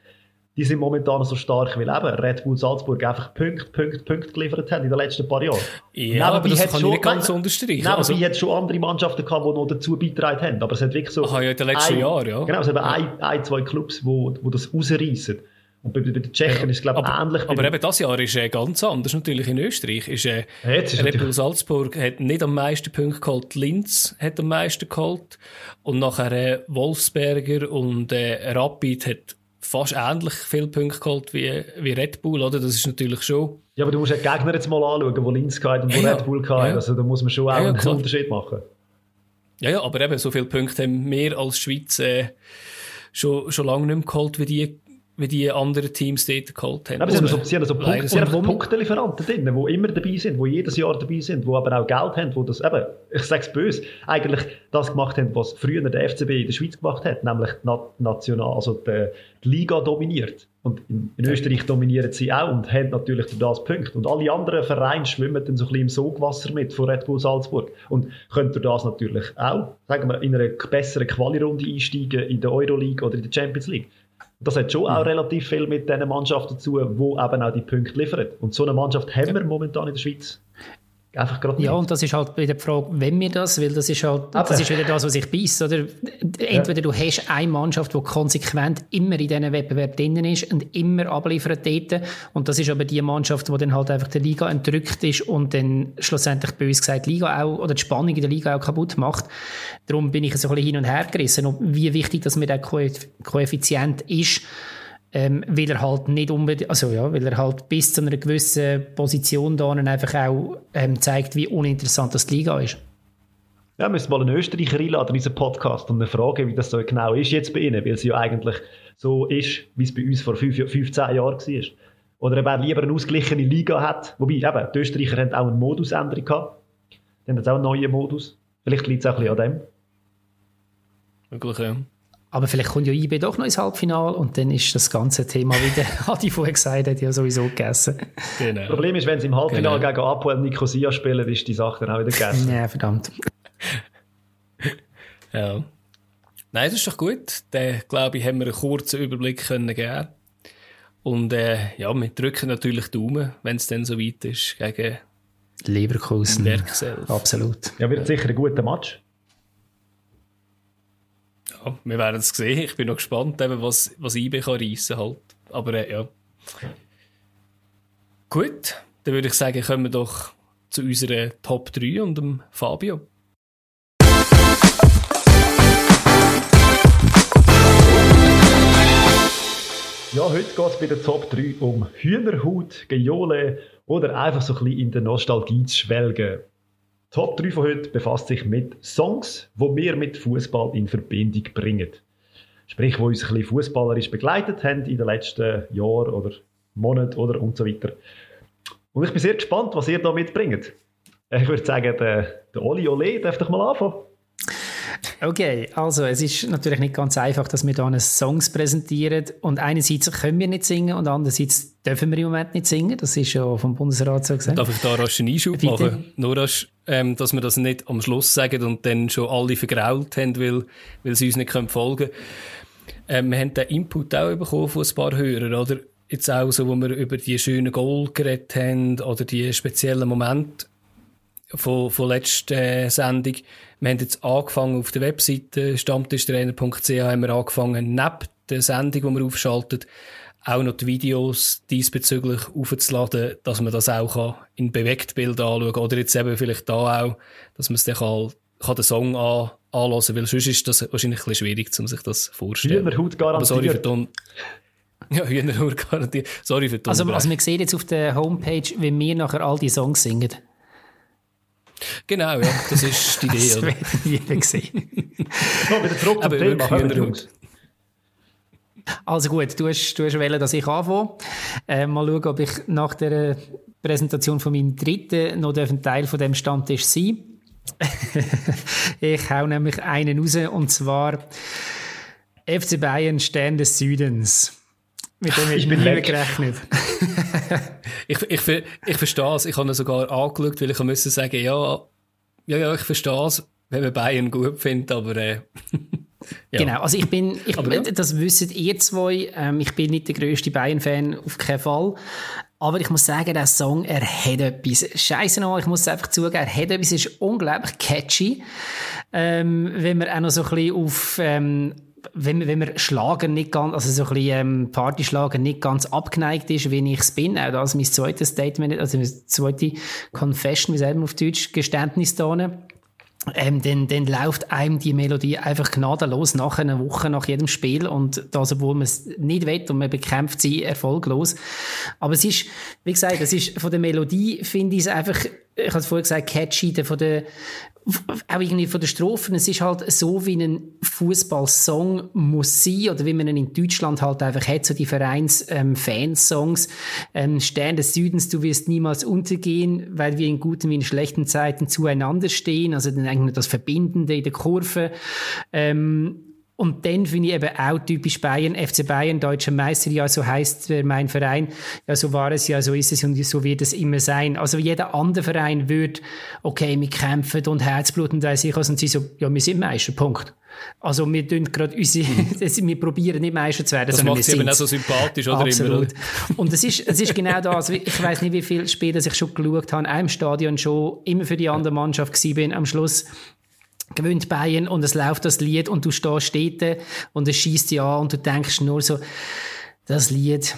Die sind momentan so stark wie eben Red Bull Salzburg einfach Punkte, Punkte, Punkte geliefert haben in den letzten paar Jahren. Ja, aber das kann schon, ich nicht ganz unterstreichen. Nein, also, hat schon andere Mannschaften gehabt, die noch dazu beitragen haben. Aber es hat wirklich so... Aha, ja, in den letzten Jahren, ja. Genau, es haben ein, ein, zwei Clubs, die wo, wo das rausreißen. Und bei, bei den Tschechen ja, ist es, glaube ich, ähnlich. Aber eben das Jahr ist äh, ganz anders natürlich in Österreich. Ist, äh, ist Red Bull Salzburg hat nicht am meisten Punkte geholt, Linz hat am meisten geholt. Und nachher äh, Wolfsberger und äh, Rapid hat fast ähnlich viele Punkte geholt wie, wie Red Bull, oder? Das ist natürlich schon... Ja, aber du musst ja die Gegner jetzt mal anschauen, wo Linz gehabt und wo ja, Red Bull gehabt ja. Also da muss man schon auch ja, einen klar. Unterschied machen. Ja, ja, aber eben so viele Punkte haben wir als Schweiz äh, schon, schon lange nicht mehr geholt wie die wie die anderen Teams dort geholt haben. Aber sie haben so, sie haben so Punkt, sie haben Punktelieferanten drin, die immer dabei sind, die jedes Jahr dabei sind, die aber auch Geld haben, die das eben, ich sage es böse, eigentlich das gemacht haben, was früher der FCB in der Schweiz gemacht hat, nämlich national, also die, die Liga dominiert. Und in, in Österreich dominieren sie auch und haben natürlich durch das Punkt. Und alle anderen Vereine schwimmen dann so ein bisschen im Sogwasser mit von Red Bull Salzburg und können durch das natürlich auch, sagen wir, in einer besseren Quali-Runde einsteigen in der Euroleague oder in der Champions League. Das hat schon auch mhm. relativ viel mit diesen Mannschaften zu tun, die eben auch die Punkte liefern. Und so eine Mannschaft haben wir momentan in der Schweiz einfach gerade Ja, und das ist halt wieder die Frage, wenn wir das, weil das ist halt, Aber. das ist wieder das, was ich beißt, oder? Entweder ja. du hast eine Mannschaft, die konsequent immer in diesen Wettbewerb drinnen ist und immer abliefert dort, und das ist aber die Mannschaft, die dann halt einfach der Liga entrückt ist und dann schlussendlich bei uns gesagt, Liga auch, oder die Spannung in der Liga auch kaputt macht. Darum bin ich so ein bisschen hin und her gerissen, wie wichtig, dass mir der Koeffizient ist, ähm, weil er halt nicht unbedingt, also ja, weil er halt bis zu einer gewissen Position da einfach auch ähm, zeigt, wie uninteressant das die Liga ist. Ja, wir müssen mal einen Österreicher einladen in unseren Podcast und eine Frage, wie das so genau ist jetzt bei Ihnen, weil es ja eigentlich so ist, wie es bei uns vor 15 Jahren war. Oder ob er lieber eine ausgeglichene Liga hat. Wobei, eben, die Österreicher haben auch eine Modusänderung gehabt. Die haben jetzt auch einen neuen Modus. Vielleicht liegt es auch ein bisschen an dem. Wirklich, ja. Aber vielleicht kommt ja IB doch noch ins Halbfinale und dann ist das ganze Thema, wie der Adi vorher gesagt hat, ja sowieso gegessen. Genau. Das Problem ist, wenn sie im Halbfinale genau. gegen Apoel Nicosia spielen, ist die Sache dann auch wieder gegessen. Ja, verdammt. ja. Nein, das ist doch gut. Dann, glaube ich, haben wir einen kurzen Überblick können geben Und äh, ja, wir drücken natürlich Daumen, wenn es dann so weit ist, gegen Leverkusen. Absolut. Ja, wird sicher ein guter Match. Wir werden es sehen. Ich bin noch gespannt, eben, was, was IB kann reissen halt. Aber äh, ja. Gut, dann würde ich sagen, kommen wir doch zu unserer Top 3 und dem Fabio. Ja, heute geht es bei der Top 3 um Hühnerhaut, Gejole oder einfach so ein bisschen in der Nostalgie zu schwelgen. Top 3 von heute befasst sich mit Songs, die wir mit Fußball in Verbindung bringen. Sprich, wo uns ein bisschen fußballerisch begleitet haben in den letzten Jahren oder Monaten oder und so weiter. Und ich bin sehr gespannt, was ihr da mitbringt. Ich würde sagen, der, der Oli Ole darf doch mal anfangen. Okay, also es ist natürlich nicht ganz einfach, dass wir hier Songs präsentieren und einerseits können wir nicht singen und andererseits dürfen wir im Moment nicht singen. Das ist ja vom Bundesrat so gesagt. Darf ich da rasch einen Einschub Bitte? machen? Nur, rasch, ähm, dass wir das nicht am Schluss sagen und dann schon alle vergrault haben, weil, weil sie uns nicht können folgen können. Ähm, wir haben den Input auch bekommen von ein paar Hörern, oder? Jetzt auch so, wo wir über die schönen Goal geredet haben oder die speziellen Momente von, von letzter Sendung. Wir haben jetzt angefangen auf der Webseite stammtischtrainer.ch haben wir angefangen, neben der Sendung, die wir aufschalten, auch noch die Videos diesbezüglich aufzuladen, dass man das auch in Bewegtbild anschauen kann. Oder jetzt eben vielleicht da auch, dass man es dann kann, kann den Song an, anhören weil sonst ist das wahrscheinlich ein bisschen schwierig, um sich das vorzustellen. Hühnerhaut garantiert. sorry für den, ja, Hühnerhaut garantiert. Sorry für den also, also man sieht jetzt auf der Homepage, wie wir nachher all die Songs singen. Genau, ja, das ist die Idee. das werden wir sehen. so, wieder zurück zum Thema. Also gut, du hast, du hast wollen, dass ich anfange. Äh, mal schauen, ob ich nach der Präsentation von meinem dritten noch ein Teil von dem Stammtisch sein Ich hau nämlich einen raus, und zwar FC Bayern Stern des Südens. Mit dem ich bin nie gerechnet. ich, ich, ich verstehe es. Ich habe ihn sogar angeschaut, weil ich musste sagen, ja, ja, ja, ich verstehe es, wenn man Bayern gut findet, aber äh, ja. Genau, also ich bin, ich, aber, ja. das wisst ihr zwei, ähm, ich bin nicht der grösste Bayern-Fan, auf keinen Fall. Aber ich muss sagen, der Song, er hat etwas. Scheiße noch, ich muss es einfach zugeben, er hat etwas, ist unglaublich catchy. Ähm, wenn man auch noch so ein bisschen auf, ähm, wenn, wenn man Schlager nicht ganz, also so ein bisschen ähm, Partyschlager nicht ganz abgeneigt ist, wie ich bin, auch das mein zweites Statement, also meine zweite Confession, wie sagt man auf Deutsch, Geständnis da ähm, dann, dann läuft einem die Melodie einfach gnadenlos nach einer Woche, nach jedem Spiel und das, obwohl man es nicht will und man bekämpft sie erfolglos. Aber es ist, wie gesagt, es ist von der Melodie, finde ich es einfach, ich habe es vorher gesagt, catchy, von der, auch irgendwie von den Strophen, es ist halt so, wie ein Fußballsong muss sein, oder wie man ihn in Deutschland halt einfach hat, so die Vereins-Fansongs. Ähm, ähm, Stern des Südens, du wirst niemals untergehen, weil wir in guten wie in schlechten Zeiten zueinander stehen, also dann eigentlich das Verbindende in der Kurve. Ähm, und dann finde ich eben auch typisch Bayern, FC Bayern, deutscher Meister, ja, so heißt mein Verein, ja, so war es, ja, so ist es und so wird es immer sein. Also jeder andere Verein würde, okay, wir kämpfen und Herzblut und weiß ich was, und sie so, ja, wir sind Meister, Punkt. Also wir tun gerade unsere, wir probieren nicht Meister zu werden, das macht sie eben auch so sympathisch, oder? Absolut. Immer, und es ist, es ist genau das, ich weiß nicht, wie viele Spiele ich schon geschaut habe, in einem Stadion schon immer für die andere Mannschaft gewesen bin, am Schluss gewöhnt Bayern und es läuft das Lied und du stehst dort und es schießt dich an und du denkst nur so, das Lied,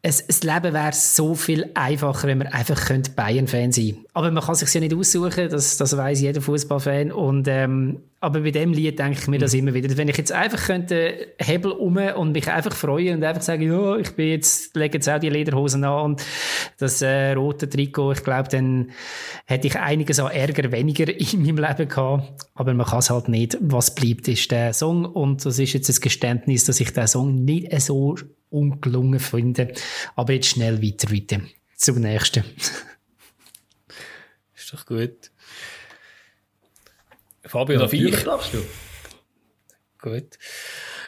es, das Leben wäre so viel einfacher, wenn man einfach Bayern-Fan sein könnte. Aber man kann sich ja nicht aussuchen, das, das weiß jeder Fußballfan. Und ähm, aber bei dem Lied denke ich mir das immer wieder. Wenn ich jetzt einfach könnte Hebel um und mich einfach freuen und einfach sagen, ja, ich bin jetzt, lege jetzt auch die Lederhosen an und das äh, rote Trikot, ich glaube, dann hätte ich einiges an Ärger weniger in meinem Leben gehabt. Aber man kann es halt nicht. Was bleibt, ist der Song und das ist jetzt ein Geständnis, dass ich den Song nicht so ungelungen finde. Aber jetzt schnell weiter, weiter. Zum nächsten. ist doch gut. Fabio, ja, darf ich? darfst du. Gut.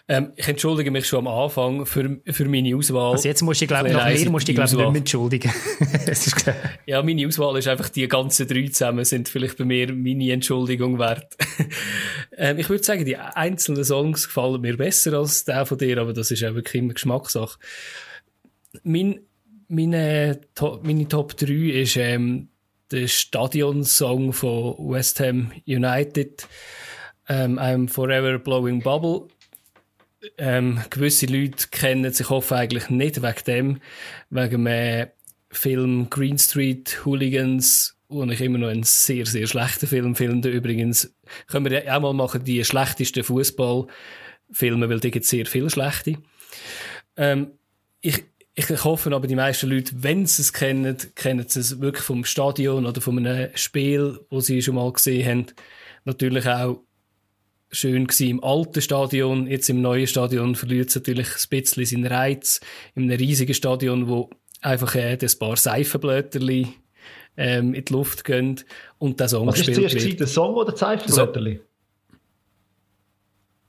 Ähm, ich entschuldige mich schon am Anfang für, für meine Auswahl. Also jetzt musst du, glaube nach mir musst du, glaube nicht mehr entschuldigen. ja, meine Auswahl ist einfach die ganzen drei zusammen sind vielleicht bei mir meine Entschuldigung wert. ähm, ich würde sagen, die einzelnen Songs gefallen mir besser als der von dir, aber das ist auch wirklich immer Geschmackssache. Mein, meine, to, meine Top 3 ist ähm, der Stadionsong von West Ham United, ähm, I'm Forever Blowing Bubble. Ähm, gewisse Leute kennen sich hoffe eigentlich nicht wegen dem, wegen dem Film Green Street Hooligans, wo ich immer noch einen sehr, sehr schlechten Film finde. Übrigens können wir ja auch mal machen, die schlechtesten Fußballfilme, weil die gibt sehr viele schlechte. Ähm, ich, ich hoffe aber, die meisten Leute, wenn sie es kennen, kennen sie es wirklich vom Stadion oder von einem Spiel, wo sie schon mal gesehen haben. Natürlich auch schön gewesen im alten Stadion. Jetzt im neuen Stadion verliert es natürlich ein bisschen seinen Reiz. In einem riesigen Stadion, wo einfach äh, ein paar Seifenblätterli ähm, in die Luft gehen und der Song Was gespielt ist zuerst der Song oder Seifenblätterli?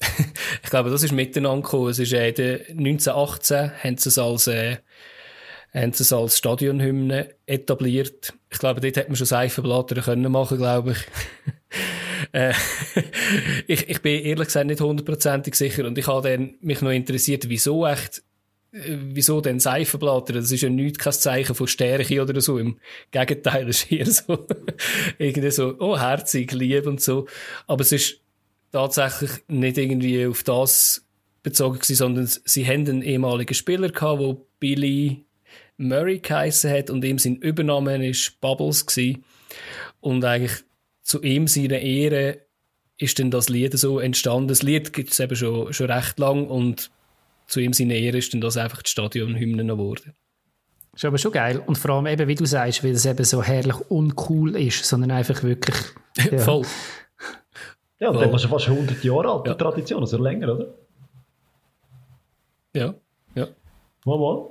ich glaube, das ist miteinander gekommen. Es ist, äh, 1918 haben sie es als, äh, haben sie es als Stadionhymne etabliert. Ich glaube, dort hätte man schon Seifenblätter können machen, glaube ich. äh, ich. Ich bin ehrlich gesagt nicht hundertprozentig sicher und ich habe dann mich noch interessiert, wieso echt äh, wieso denn Seifenblätter? Das ist ja nichts, kein Zeichen von Stärke oder so. Im Gegenteil, ist eher so, irgendwie so, oh, herzig, lieb und so. Aber es ist tatsächlich nicht irgendwie auf das bezogen gewesen, sondern sie haben einen ehemaligen Spieler gehabt, der Billy Murray geheissen hat und ihm sein Übername ist Bubbles gewesen. Und eigentlich zu ihm seiner Ehre ist dann das Lied so entstanden. Das Lied gibt es eben schon, schon recht lang und zu ihm seiner Ehre ist dann das einfach die Stadionhymne geworden. Ist aber schon geil. Und vor allem eben, wie du sagst, weil es eben so herrlich uncool ist, sondern einfach wirklich. Ja. Voll. Ja, und dann ist fast 100 Jahre alt, ja. die Tradition, also länger, oder? Ja, ja. Mal, mal.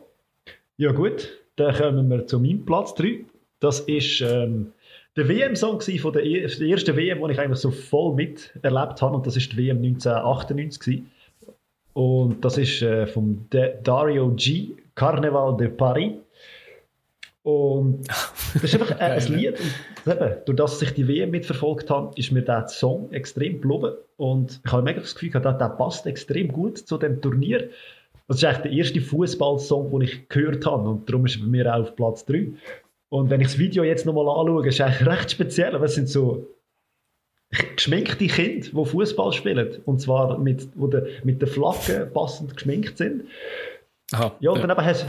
Ja gut, dann kommen wir zu meinem Platz 3. Das ist ähm, der WM-Song von der, der ersten WM, den ich eigentlich so voll miterlebt habe. Und das ist die WM 1998 gewesen. Und das ist äh, vom Dario G. Carnaval de Paris. Und das ist einfach äh, ein Lied. Und eben, durch das ich die WM mitverfolgt habe, ist mir der Song extrem geblieben. Und ich habe mega das Gefühl, der, der passt extrem gut zu dem Turnier. Das ist eigentlich der erste Fußballsong, den ich gehört habe. Und darum ist er bei mir auch auf Platz 3. Und wenn ich das Video jetzt nochmal anschaue, ist es eigentlich recht speziell. Aber es sind so geschminkte Kinder, die Fußball spielen. Und zwar mit, wo de, mit den Flaggen passend geschminkt sind. Aha, ja, und dann eben hast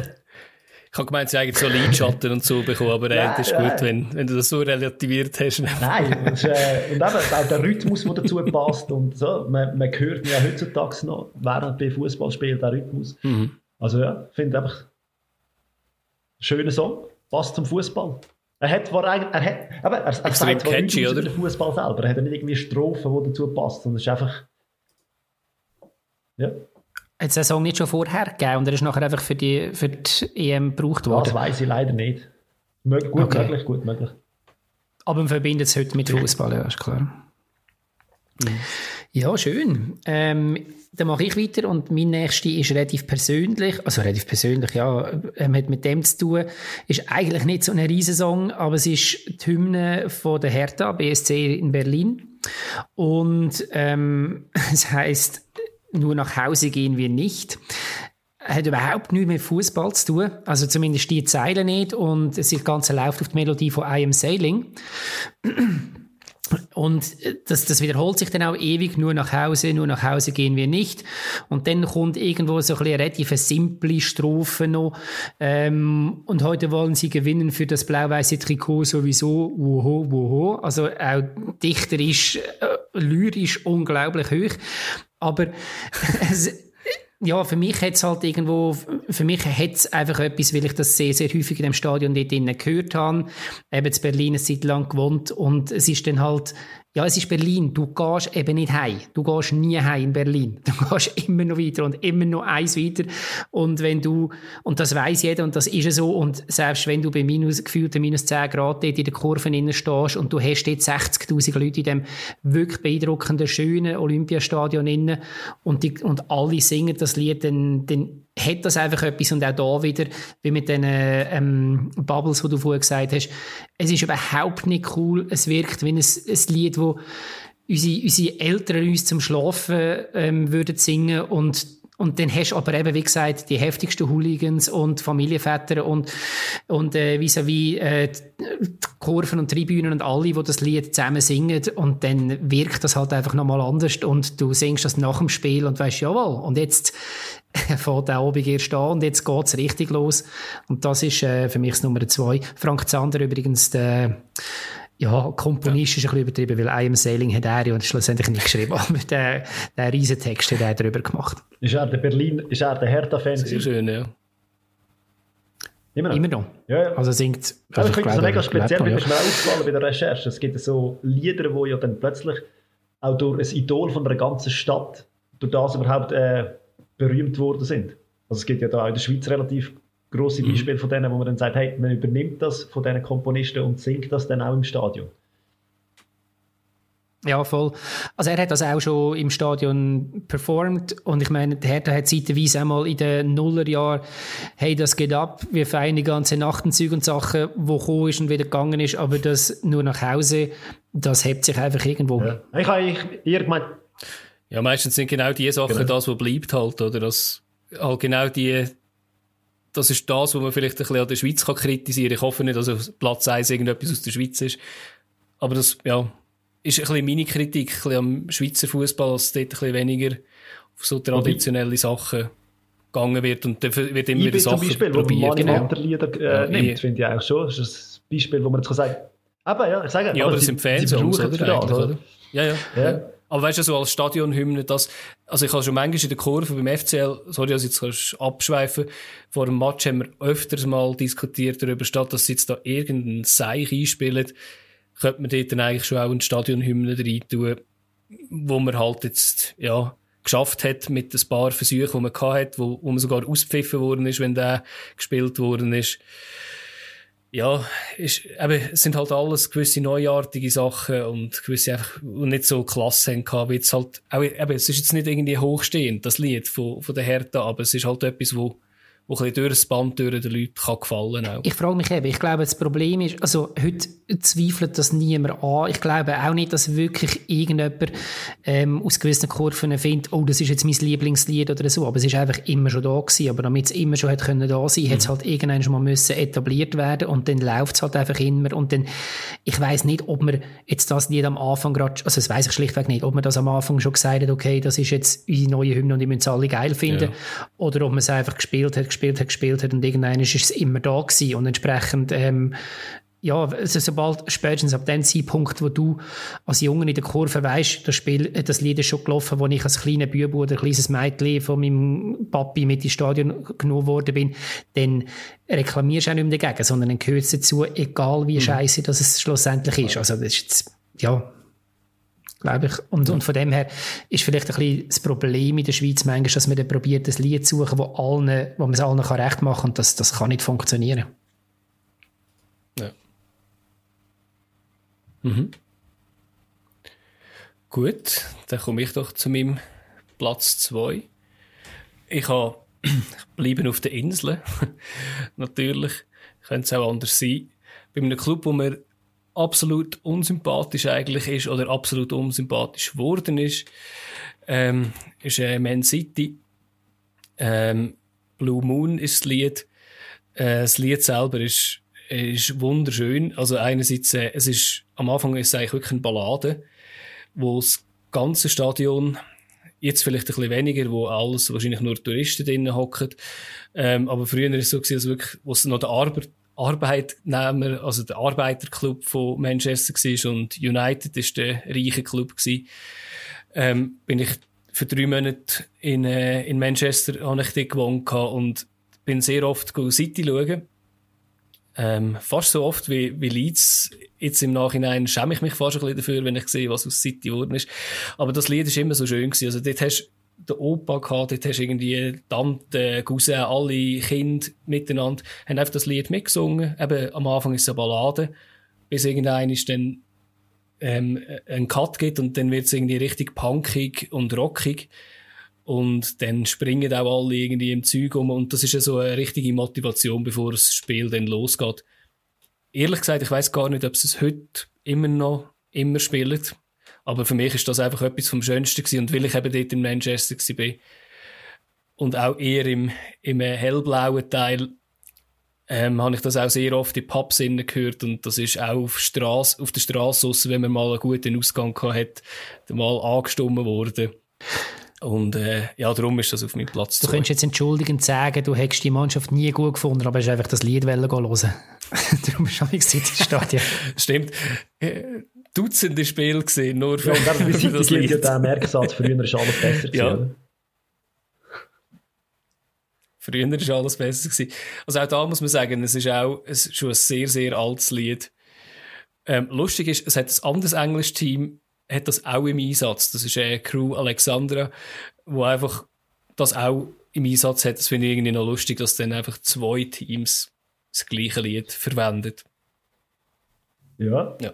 ich habe gemeint, sie eigentlich so Lidschatten und so bekommen, aber äh, das ist gut, wenn, wenn du das so relativiert hast. Nein, ist, äh, und eben auch der Rhythmus, der dazu passt und so. Man, man hört ja heutzutage noch, während bei Fußball spielt, der Rhythmus. Mhm. Also ja, ich finde einfach schöner Song, passt zum Fußball. Er hat, war eigentlich, er hat, aber er, er Extrem sagt catchy, oder? Der Fußball selber. Er hat nicht irgendwie Strophen, die dazu passen, sondern es ist einfach, ja. Hat es Song nicht schon vorher gegeben und er ist nachher einfach für die, für die EM gebraucht worden? Das weiß ich leider nicht. Mög gut okay. möglich, gut möglich. Aber man verbindet es heute mit Fußball, ja, ist klar. Mhm. Ja, schön. Ähm, dann mache ich weiter und mein nächster ist relativ persönlich, also relativ persönlich, ja, ähm, hat mit dem zu tun, ist eigentlich nicht so ein Riesensong, aber es ist die Hymne von der Hertha, BSC in Berlin und ähm, es heißt nur nach Hause gehen wir nicht hat überhaupt nichts mit Fußball zu tun, also zumindest die Zeilen nicht und das Ganze läuft auf die Melodie von I Am Sailing. Und das, das wiederholt sich dann auch ewig, nur nach Hause, nur nach Hause gehen wir nicht. Und dann kommt irgendwo so eine relativ simple Strophe noch. Ähm, und heute wollen sie gewinnen für das blau-weiße Trikot sowieso. Woho, woho. Also auch dichterisch äh, lyrisch unglaublich hoch. Aber es, ja, für mich hat halt irgendwo, für mich hat einfach etwas, weil ich das sehr, sehr häufig in dem Stadion dort drinnen gehört habe. Eben in Berlin eine Zeit lang gewohnt und es ist dann halt, ja, es ist Berlin. Du gehst eben nicht heim. Du gehst nie heim in Berlin. Du gehst immer noch weiter und immer noch eins weiter. Und wenn du, und das weiß jeder und das ist ja so, und selbst wenn du bei minus, gefühlten minus 10 Grad dort in der Kurve innen stehst und du hast dort 60.000 Leute in dem wirklich beeindruckenden, schönen Olympiastadion innen und, die, und alle singen das Lied, dann, dann hat das einfach etwas und auch da wieder, wie mit den ähm, Bubbles, die du vorher gesagt hast, es ist überhaupt nicht cool, es wirkt wie ein, ein Lied, wo unsere, unsere Eltern uns zum Schlafen ähm, würden singen und und dann hast du aber eben, wie gesagt, die heftigsten Hooligans und Familienväter und, und äh, vis-à-vis äh, die Kurven und Tribünen und alle, die das Lied zusammen singen. Und dann wirkt das halt einfach nochmal anders und du singst das nach dem Spiel und weißt, jawohl, und jetzt fährt der Abend erst an und jetzt geht's richtig los. Und das ist äh, für mich das Nummer zwei. Frank Zander übrigens, der ja, Komponist ja. ist ein bisschen übertrieben, weil I am Sailing hat er ja schlussendlich nicht geschrieben, aber der, der riesen Text hat er darüber gemacht. Ist er der Berlin, ist er der Hertha-Fan? Sehr schön, ja. Immer noch? Immer noch. Ja, ja. Also singt... Also ich finde es mega speziell, weil ja. mir aufgefallen bei der Recherche. Es gibt so Lieder, die ja dann plötzlich auch durch ein Idol von einer ganzen Stadt, durch das überhaupt äh, berühmt worden sind. Also es gibt ja da in der Schweiz relativ grosse mhm. Beispiele von denen, wo man dann sagt, hey, man übernimmt das von diesen Komponisten und singt das dann auch im Stadion. Ja, voll. Also er hat das auch schon im Stadion performt und ich meine, der Hertha hat zeitweise einmal in den Nullerjahren hey, das geht ab, wir feiern die ganzen Nachtenzüge und Sachen, wo gekommen ist und wieder gegangen ist, aber das nur nach Hause, das hebt sich einfach irgendwo. Ja. Ich habe ich, gemeint... Ja, meistens sind genau die Sachen genau. das, was bleibt halt, oder? Das, halt genau die, das ist das, was man vielleicht ein bisschen an der Schweiz kann kritisieren kann. Ich hoffe nicht, dass auf Platz 1 irgendetwas aus der Schweiz ist. Aber das, ja, ist ein bisschen meine Kritik ein bisschen am Schweizer Fußball, dass dort ein bisschen weniger auf so traditionelle Sachen gegangen wird und dann wird immer wieder Sachen Beispiel, probiert. Wo man genau. Lieder äh, ja, nimmt, finde ich eigentlich schon. Das ist ein Beispiel, wo man jetzt kann sagen aber ja, ich sage, ja, aber das sind Fans, oder? oder? Ja, ja. ja. Aber weißt du, so als Stadionhymne, das, also ich habe schon manchmal in der Kurve beim FCL, sorry, also jetzt abschweifen, vor dem Match haben wir öfters mal diskutiert darüber, statt dass sie jetzt da irgendeinen Seich einspielen, könnte man dort dann eigentlich schon auch eine Stadionhymne rein tun, wo man halt jetzt, ja, geschafft hat mit ein paar Versuchen, die man hatte, wo, wo man sogar auspfiffen worden ist, wenn der gespielt worden ist ja, ist, eben, es sind halt alles gewisse neuartige Sachen und gewisse einfach, und nicht so klasse haben wie jetzt halt, auch, eben, es ist jetzt nicht irgendwie hochstehend, das Lied von, von der Hertha, aber es ist halt etwas, wo, wo ein bisschen durch das Band durch den Leuten kann gefallen auch. Ich frage mich eben, ich glaube, das Problem ist, also heute zweifelt das niemand an. Ich glaube auch nicht, dass wirklich irgendjemand ähm, aus gewissen Kurven findet, oh, das ist jetzt mein Lieblingslied oder so, aber es ist einfach immer schon da gewesen. Aber damit es immer schon hätte können da sein, mhm. hätte es halt irgendwann schon mal müssen etabliert werden und dann läuft es halt einfach immer und dann, ich weiß nicht, ob man jetzt das Lied am Anfang gerade, also das weiß ich schlichtweg nicht, ob man das am Anfang schon gesagt hat, okay, das ist jetzt unsere neue Hymne und die müssen es alle geil finden, ja. oder ob man es einfach gespielt hat, gespielt hat, gespielt hat und irgendwann ist es immer da gewesen und entsprechend ähm, ja, also sobald, spätestens ab dem Zeitpunkt, wo du als Junge in der Kurve weißt, das Spiel, das Lied ist schon gelaufen, wo ich als kleiner Bub oder kleines Mädchen von meinem Papi mit ins Stadion genommen worden bin, dann reklamierst du auch nicht mehr dagegen, sondern dann gehört es dazu, egal wie mhm. scheiße das es schlussendlich ist. Also das ist jetzt, ja, glaube ich. Und, und von dem her ist vielleicht ein bisschen das Problem in der Schweiz manchmal, dass man dann probiert, ein Lied zu suchen, wo, allen, wo man es allen kann recht machen kann und das, das kann nicht funktionieren. Ja. Mhm. Gut, dann komme ich doch zu meinem Platz 2. Ich habe ich bleibe auf der Insel. Natürlich. Könnte es auch anders sein. Bei einem Club, wo man absolut unsympathisch eigentlich ist oder absolut unsympathisch geworden ist, ähm, ist äh, Man City. Ähm, Blue Moon ist das Lied. Äh, das Lied selber ist, ist wunderschön. Also einerseits, äh, es ist, am Anfang ist es eigentlich wirklich eine Ballade, wo das ganze Stadion Jetzt vielleicht ein bisschen weniger, wo alles wahrscheinlich nur Touristen drinnen hocken. Ähm, aber früher war es so, gewesen, dass wirklich, wo es noch der Arbeit Arbeitnehmer, also der Arbeiterclub von Manchester war und United ist der reiche Club gewesen, ähm, bin ich für drei Monate in, äh, in Manchester habe ich gewohnt und bin sehr oft City schauen. Ähm, fast so oft wie, wie Leeds. Jetzt im Nachhinein schäme ich mich fast ein bisschen dafür, wenn ich sehe, was aus City geworden ist. Aber das Lied ist immer so schön gewesen. Also dort hast den Opa gehabt, dort hast du irgendwie Tante, Cousin, alle Kinder miteinander, haben einfach das Lied mitgesungen. Eben, am Anfang ist es eine Ballade, bis irgendein ist dann ähm, ein Cut gibt und dann wird es irgendwie richtig punkig und rockig. Und dann springen auch alle irgendwie im Zeug um. Und das ist ja so eine richtige Motivation, bevor das Spiel dann losgeht. Ehrlich gesagt, ich weiß gar nicht, ob sie es heute immer noch immer spielen. Aber für mich ist das einfach etwas vom Schönsten gewesen. Und weil ich eben dort in Manchester war und auch eher im, im hellblauen Teil, ähm, habe ich das auch sehr oft in Pubs gehört. Und das ist auch auf, Strasse, auf der Straße, wenn man mal einen guten Ausgang hatte, mal angestimmt worden. Und äh, ja, darum ist das auf meinem Platz. Du könntest jetzt entschuldigend sagen, du hättest die Mannschaft nie gut gefunden, aber hast einfach das Lied hören darum bist du am Stadion. Stimmt. Äh, Dutzende Spiele gesehen, nur für, ja, und für das Lied. Ja, der Merksatz, früher ist alles besser gewesen, ja. Früher ist alles besser gewesen. Also auch da muss man sagen, es ist auch es ist schon ein sehr, sehr altes Lied. Ähm, lustig ist, es hat ein anderes englisches Team hat das auch im Einsatz. Das ist eine Crew Alexandra, wo einfach das auch im Einsatz hat. Das finde ich irgendwie noch lustig, dass dann einfach zwei Teams das gleiche Lied verwendet. Ja. Ja,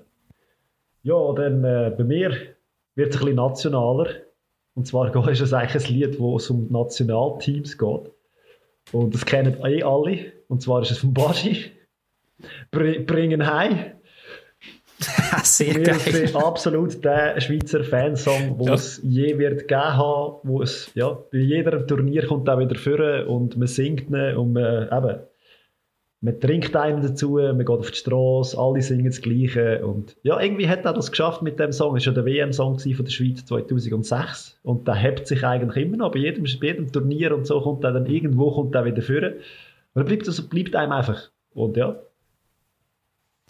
ja dann äh, bei mir wird es ein bisschen nationaler. Und zwar ist es eigentlich ein Lied, wo es um Nationalteams geht. Und das kennen eh alle. Und zwar ist es von Baschi. Bringen heim. Sehr Wir geil. sind absolut der Schweizer Fansong, wo ja. es je wird geben haben, wo es, ja, bei jedem Turnier kommt auch wieder führen und man singt ihn und man, eben, man trinkt einen dazu, man geht auf die Straße, alle singen das Gleiche und ja, irgendwie hat er das geschafft mit dem Song. Das war ja der WM-Song von der Schweiz 2006 und der hebt sich eigentlich immer noch. Bei jedem, bei jedem Turnier und so kommt er dann irgendwo kommt er wieder führen. Und er bleibt, also bleibt einem einfach. Und ja,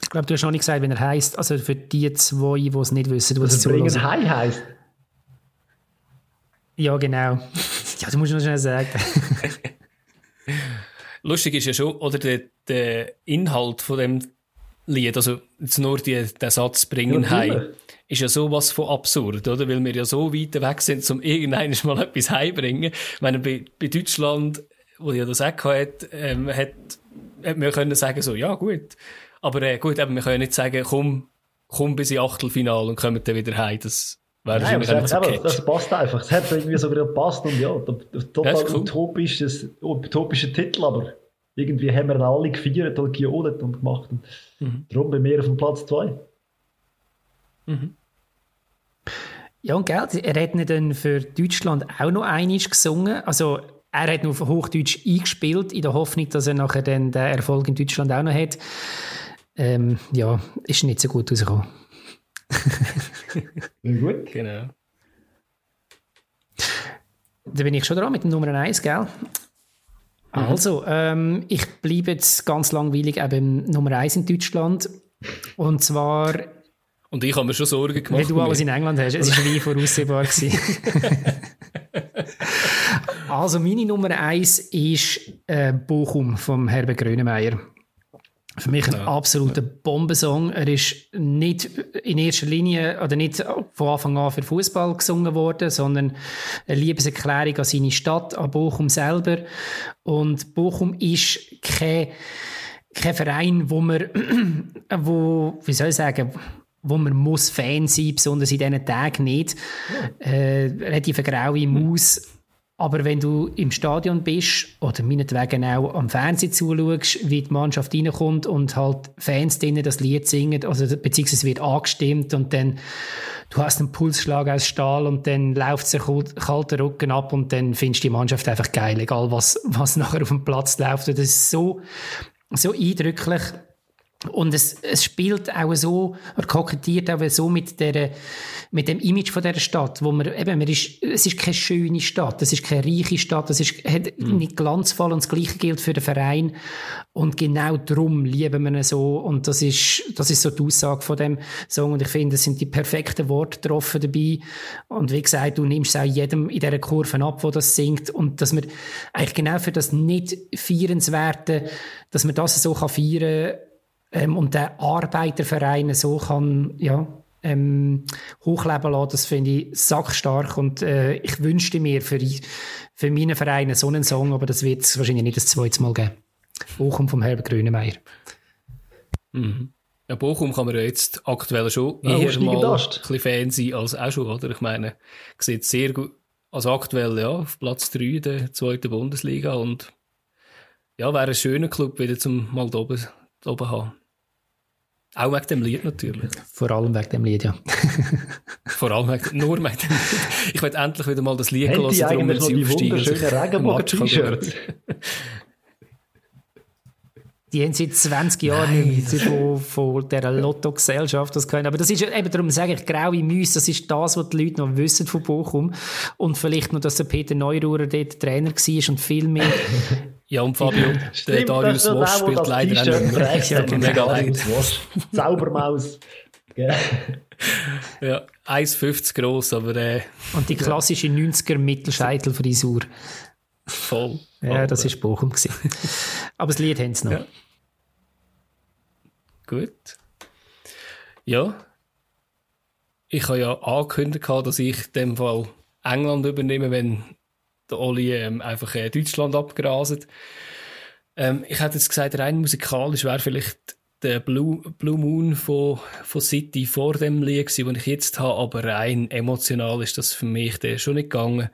ich glaube, du hast noch nicht gesagt, wie er heißt. Also für die zwei, die es nicht wissen, es also Bringen High heisst. Ja, genau. ja, du musst noch schnell sagen. Lustig ist ja schon, oder der, der Inhalt von dem Lied, also jetzt nur die, der Satz bringen ja, heim, ist ja sowas von absurd, oder? Weil wir ja so weit weg sind, um irgendeines mal etwas heimbringen. Ich meine, bei, bei Deutschland, wo ja das auch hat, ähm, hat, hat man können sagen so, ja gut, aber äh, gut, eben, wir können nicht sagen, komm, komm bis ins Achtelfinale und kommen dann wieder heim. Das wäre Nein, wahrscheinlich so eben, Das passt einfach. Es hat irgendwie so wieder gepasst und ja, total ja, cool. utopisches, utopischer Titel, aber irgendwie haben wir alle gefeiert und gejohlt und gemacht. Und mhm. Darum bei mir auf dem Platz 2. Mhm. Ja, und gell, er hat nicht dann für Deutschland auch noch einiges gesungen. Also, er hat nur auf Hochdeutsch eingespielt, in der Hoffnung, dass er nachher dann den Erfolg in Deutschland auch noch hat ähm, ja, ist nicht so gut rausgekommen. Gut. Genau. Da bin ich schon dran mit dem Nummer 1, gell? Mhm. Also, ähm, ich bleibe jetzt ganz langweilig eben Nummer 1 in Deutschland. Und zwar. Und ich habe mir schon Sorgen gemacht. Weil du alles in England hast. Es war wie voraussehbar. also, meine Nummer 1 ist äh, Bochum vom Herbert Grönemeyer. Für mich ein ja. absoluter Bombensong. Er ist nicht in erster Linie oder nicht von Anfang an für Fußball gesungen worden, sondern eine Liebeserklärung an seine Stadt, an Bochum selber. Und Bochum ist kein, kein Verein, wo man, wo, wie soll ich sagen, wo man muss Fan sein, besonders in diesen Tagen nicht. Ja. Äh, relativ graue Maus. Aber wenn du im Stadion bist oder meinetwegen auch am Fernsehen zuschaust, wie die Mannschaft reinkommt und halt Fans drinnen das Lied singen, also beziehungsweise wird angestimmt und dann du hast einen Pulsschlag aus Stahl und dann läuft der kalte Rücken ab und dann findest du die Mannschaft einfach geil, egal was, was nachher auf dem Platz läuft. Das ist so, so eindrücklich. Und es, es spielt auch so, er kokettiert auch so mit, der, mit dem Image von dieser Stadt, wo man eben, man ist, es ist keine schöne Stadt, es ist keine reiche Stadt, es ist hat mhm. nicht glanzvoll und das Gleiche gilt für den Verein. Und genau darum lieben wir ihn so. Und das ist, das ist so die Aussage von dem Song. Und ich finde, es sind die perfekten Worte getroffen dabei. Und wie gesagt, du nimmst es auch jedem in dieser Kurve ab, wo das singt. Und dass man eigentlich genau für das nicht feierenswerte, dass man das so kann feiern kann, ähm, und der Arbeiterverein so kann, ja, ähm, hochleben lassen, das finde ich sackstark und äh, ich wünschte mir für, für meinen Verein so einen Song, aber das wird es wahrscheinlich nicht das zweite Mal geben. Bochum vom Herbert Grünemeyer. Mhm. Ja, Bochum kann man ja jetzt aktuell schon ja, eher mal ein bisschen Fan sein als auch schon, oder? Ich meine, sieht sehr gut, also aktuell ja, auf Platz 3 der zweiten Bundesliga und ja, wäre ein schöner Club wieder zum mal da oben, da oben haben. Auch wegen dem Lied natürlich. Vor allem wegen dem Lied, ja. Vor allem wegen, nur wegen dem Lied. Ich werde endlich wieder mal das Lied hören, darum wenn sie aufsteigen. Schöne Regenbogen-T-Shirt. Die haben seit 20 Jahren nicht von, von dieser Lotto-Gesellschaft das können. Aber das ist eben, darum sage ich, graue Müsse, das ist das, was die Leute noch wissen von Bochum. Und vielleicht noch, dass der Peter Neururer dort Trainer war und viel mehr. ja, und Fabio, der Darius Wosch spielt leider auch nicht mehr. Ja, mega leid. Zaubermaus. ja, 1,50 groß, aber... Äh, und die klassische 90er Mittelscheitelfrisur. Voll. Ja, das war Bochum. Aber das Lied haben sie noch. Ja. Gut. Ja. Ich habe ja angekündigt, dass ich in dem Fall England übernehme, wenn der Oli ähm, einfach äh, Deutschland abgraset. Ähm, ich hätte jetzt gesagt, rein musikalisch wäre vielleicht der Blue, Blue Moon von, von City vor dem Lied gewesen, den ich jetzt habe, aber rein emotional ist das für mich schon nicht gegangen.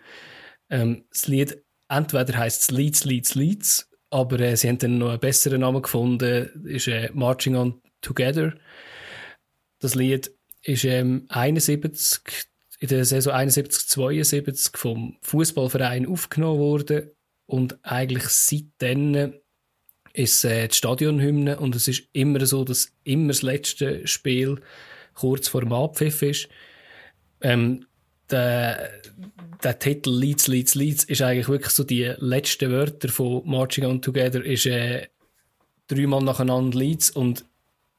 Ähm, das Lied entweder heisst es Leeds, Leeds, Leeds, aber äh, sie haben dann noch einen besseren Namen gefunden, ist äh, Marching On Together. Das Lied ist ähm, 71, in der Saison 71, 72 vom Fußballverein aufgenommen worden und eigentlich seitdem ist äh, die Stadionhymne. Und es ist immer so, dass immer das letzte Spiel kurz vor dem Abpfiff ist. Ähm, der, der Titel Leads, Leads, Leads ist eigentlich wirklich so die letzten Wörter von Marching On Together ist äh, dreimal nacheinander Leads und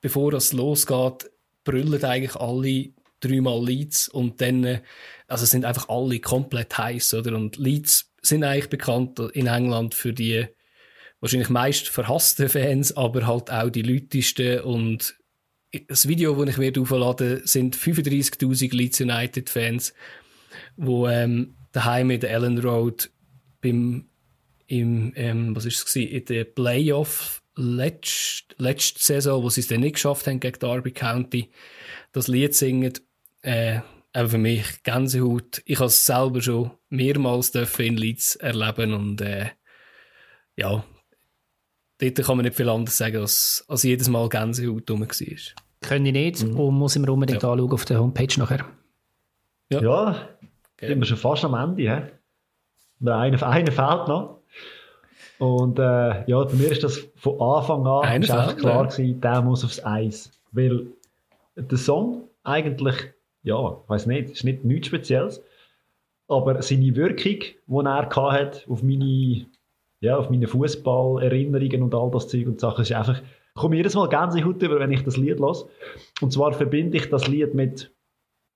bevor das losgeht, brüllen eigentlich alle dreimal Leads und dann, äh, also sind einfach alle komplett heiß, oder? Und Leads sind eigentlich bekannt in England für die wahrscheinlich meist verhassten Fans, aber halt auch die lautesten und das Video, das ich mir auflade, sind 35.000 Leeds United Fans wo ähm, daheim in der Ellen Road beim im, ähm, was ist es in der Playoff letzte, letzte Saison, wo sie es dann nicht geschafft haben gegen Derby County, das Lied singen, äh, aber für mich Gänsehaut. Ich habe es selber schon mehrmals in Leeds erleben und äh, ja, dort kann man nicht viel anderes sagen, als, als jedes Mal Gänsehaut rum war. Können ich nicht mhm. und muss ich mir unbedingt ja. anschauen auf der Homepage nachher. Ja, ja Gell? Sind wir schon fast am Ende. He? Einer, einer fehlt noch. Und äh, ja, bei mir ist das von Anfang an Einer fehlt, klar ja. gewesen, der muss aufs Eis. Weil der Song eigentlich, ja, ich weiß nicht, ist nicht nichts Spezielles. Aber seine Wirkung, die er hat auf meine, ja, meine Fußballerinnerungen und all das Zeug und Sachen, ist einfach, ich komme jedes Mal Gänsehaut über, wenn ich das Lied los. Und zwar verbinde ich das Lied mit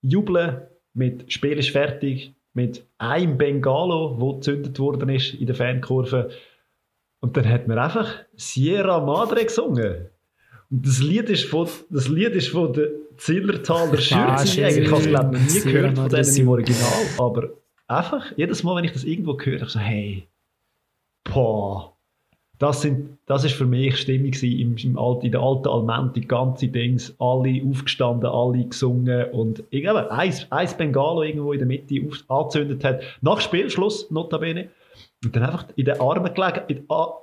Jubeln, mit Spiel ist fertig, mit einem Bengalo, wo gezündet worden ist in der Fankurve. Und dann hat man einfach Sierra Madre gesungen. Und das Lied ist von, das Lied ist von der Zillertaler Schürze. Ah, ich habe es glaube ich nie gehört von denen im Original. Aber einfach, jedes Mal, wenn ich das irgendwo höre, ich so, hey, boah, das, sind, das ist für mich Stimmung im, im Alt, in der alten Alment, die ganze Dings, alle aufgestanden, alle gesungen und ich glaube, eins, eins Bengalo irgendwo in der Mitte auf, angezündet hat, nach Spielschluss, notabene, und dann einfach in den Armen gelegen, in,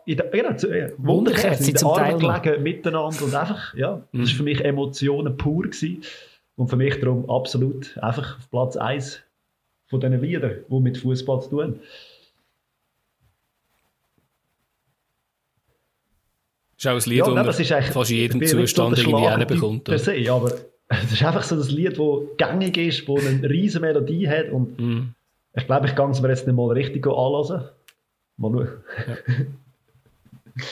in den, genau, äh, Wunderkerzen, in den Armen gelegen, miteinander und einfach, ja, das war für mich Emotionen pur gewesen. und für mich darum absolut einfach auf Platz 1 von diesen Liedern, die mit Fußball zu tun haben. Ist auch ein Lied, ja, das man fast in jedem Zustand irgendwie hinbekommt. Per se, aber es ist einfach so ein Lied, das gängig ist, das eine riesige Melodie hat und mm. ich glaube, ich kann es mir jetzt nicht mal richtig anlassen. Mal schauen. Ja.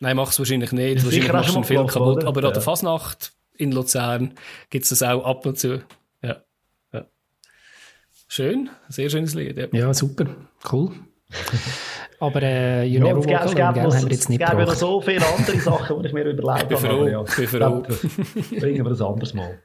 Nein, mach es wahrscheinlich nicht. Ja, wahrscheinlich machst du einen Film kaputt. Oder? Aber ja. an der Fasnacht in Luzern gibt es das auch ab und zu. Ja. ja. Schön, sehr schönes Lied. Ja, ja super, cool. Aber äh, You ja, Never Walk Alone, gell, haben wir jetzt nicht Es gäbe noch so viele andere Sachen, die ich mir überlegt habe. Froh, ja, bin froh. Bringen wir das anderes Mal.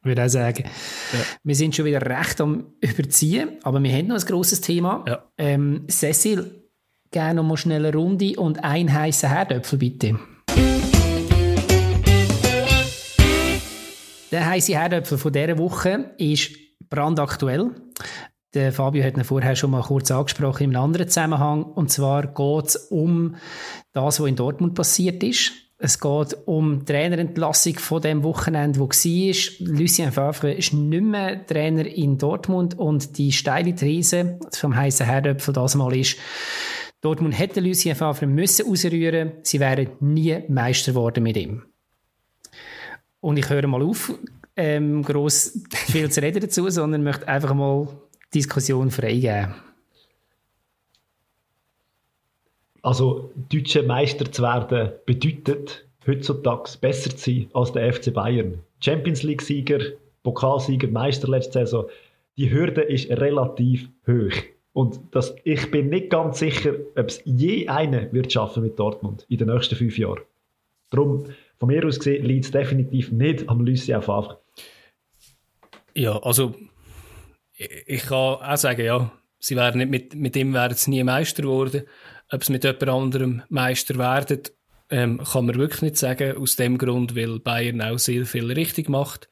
Ich würde auch sagen, ja. wir sind schon wieder recht am Überziehen, aber wir haben noch ein grosses Thema. Ja. Ähm, Cecil, gerne noch mal schnell eine Runde und ein heißer Herdöpfel bitte. Der heiße Herdöpfel von dieser Woche ist brandaktuell. Der Fabio hat ihn vorher schon mal kurz angesprochen in einem anderen Zusammenhang. Und zwar geht es um das, was in Dortmund passiert ist. Es geht um die Trainerentlassung von dem Wochenende, wo war. Lucien Favre ist nicht mehr Trainer in Dortmund und die steile These vom heißen Herdöpfel das mal ist, Dortmund hätte Lucien Favre müssen ausrühren, sie wären nie Meister geworden mit ihm. Und ich höre mal auf, ähm, gross viel zu reden dazu, sondern möchte einfach mal Diskussion freigeben. Also, deutsche Meister zu werden bedeutet heutzutage besser zu sein als der FC Bayern. Champions League-Sieger, Pokalsieger, Meister letzte Saison. Die Hürde ist relativ hoch. Und das, ich bin nicht ganz sicher, ob es je einen wird schaffen mit Dortmund in den nächsten fünf Jahren. Darum, von mir aus gesehen, liegt es definitiv nicht am Lucien Favre. Ja, also ich kann auch sagen, ja, sie wären nicht mit, mit ihm wären sie nie Meister geworden. Ob sie mit jemand anderem Meister werden, ähm, kann man wirklich nicht sagen. Aus dem Grund, weil Bayern auch sehr viel richtig macht.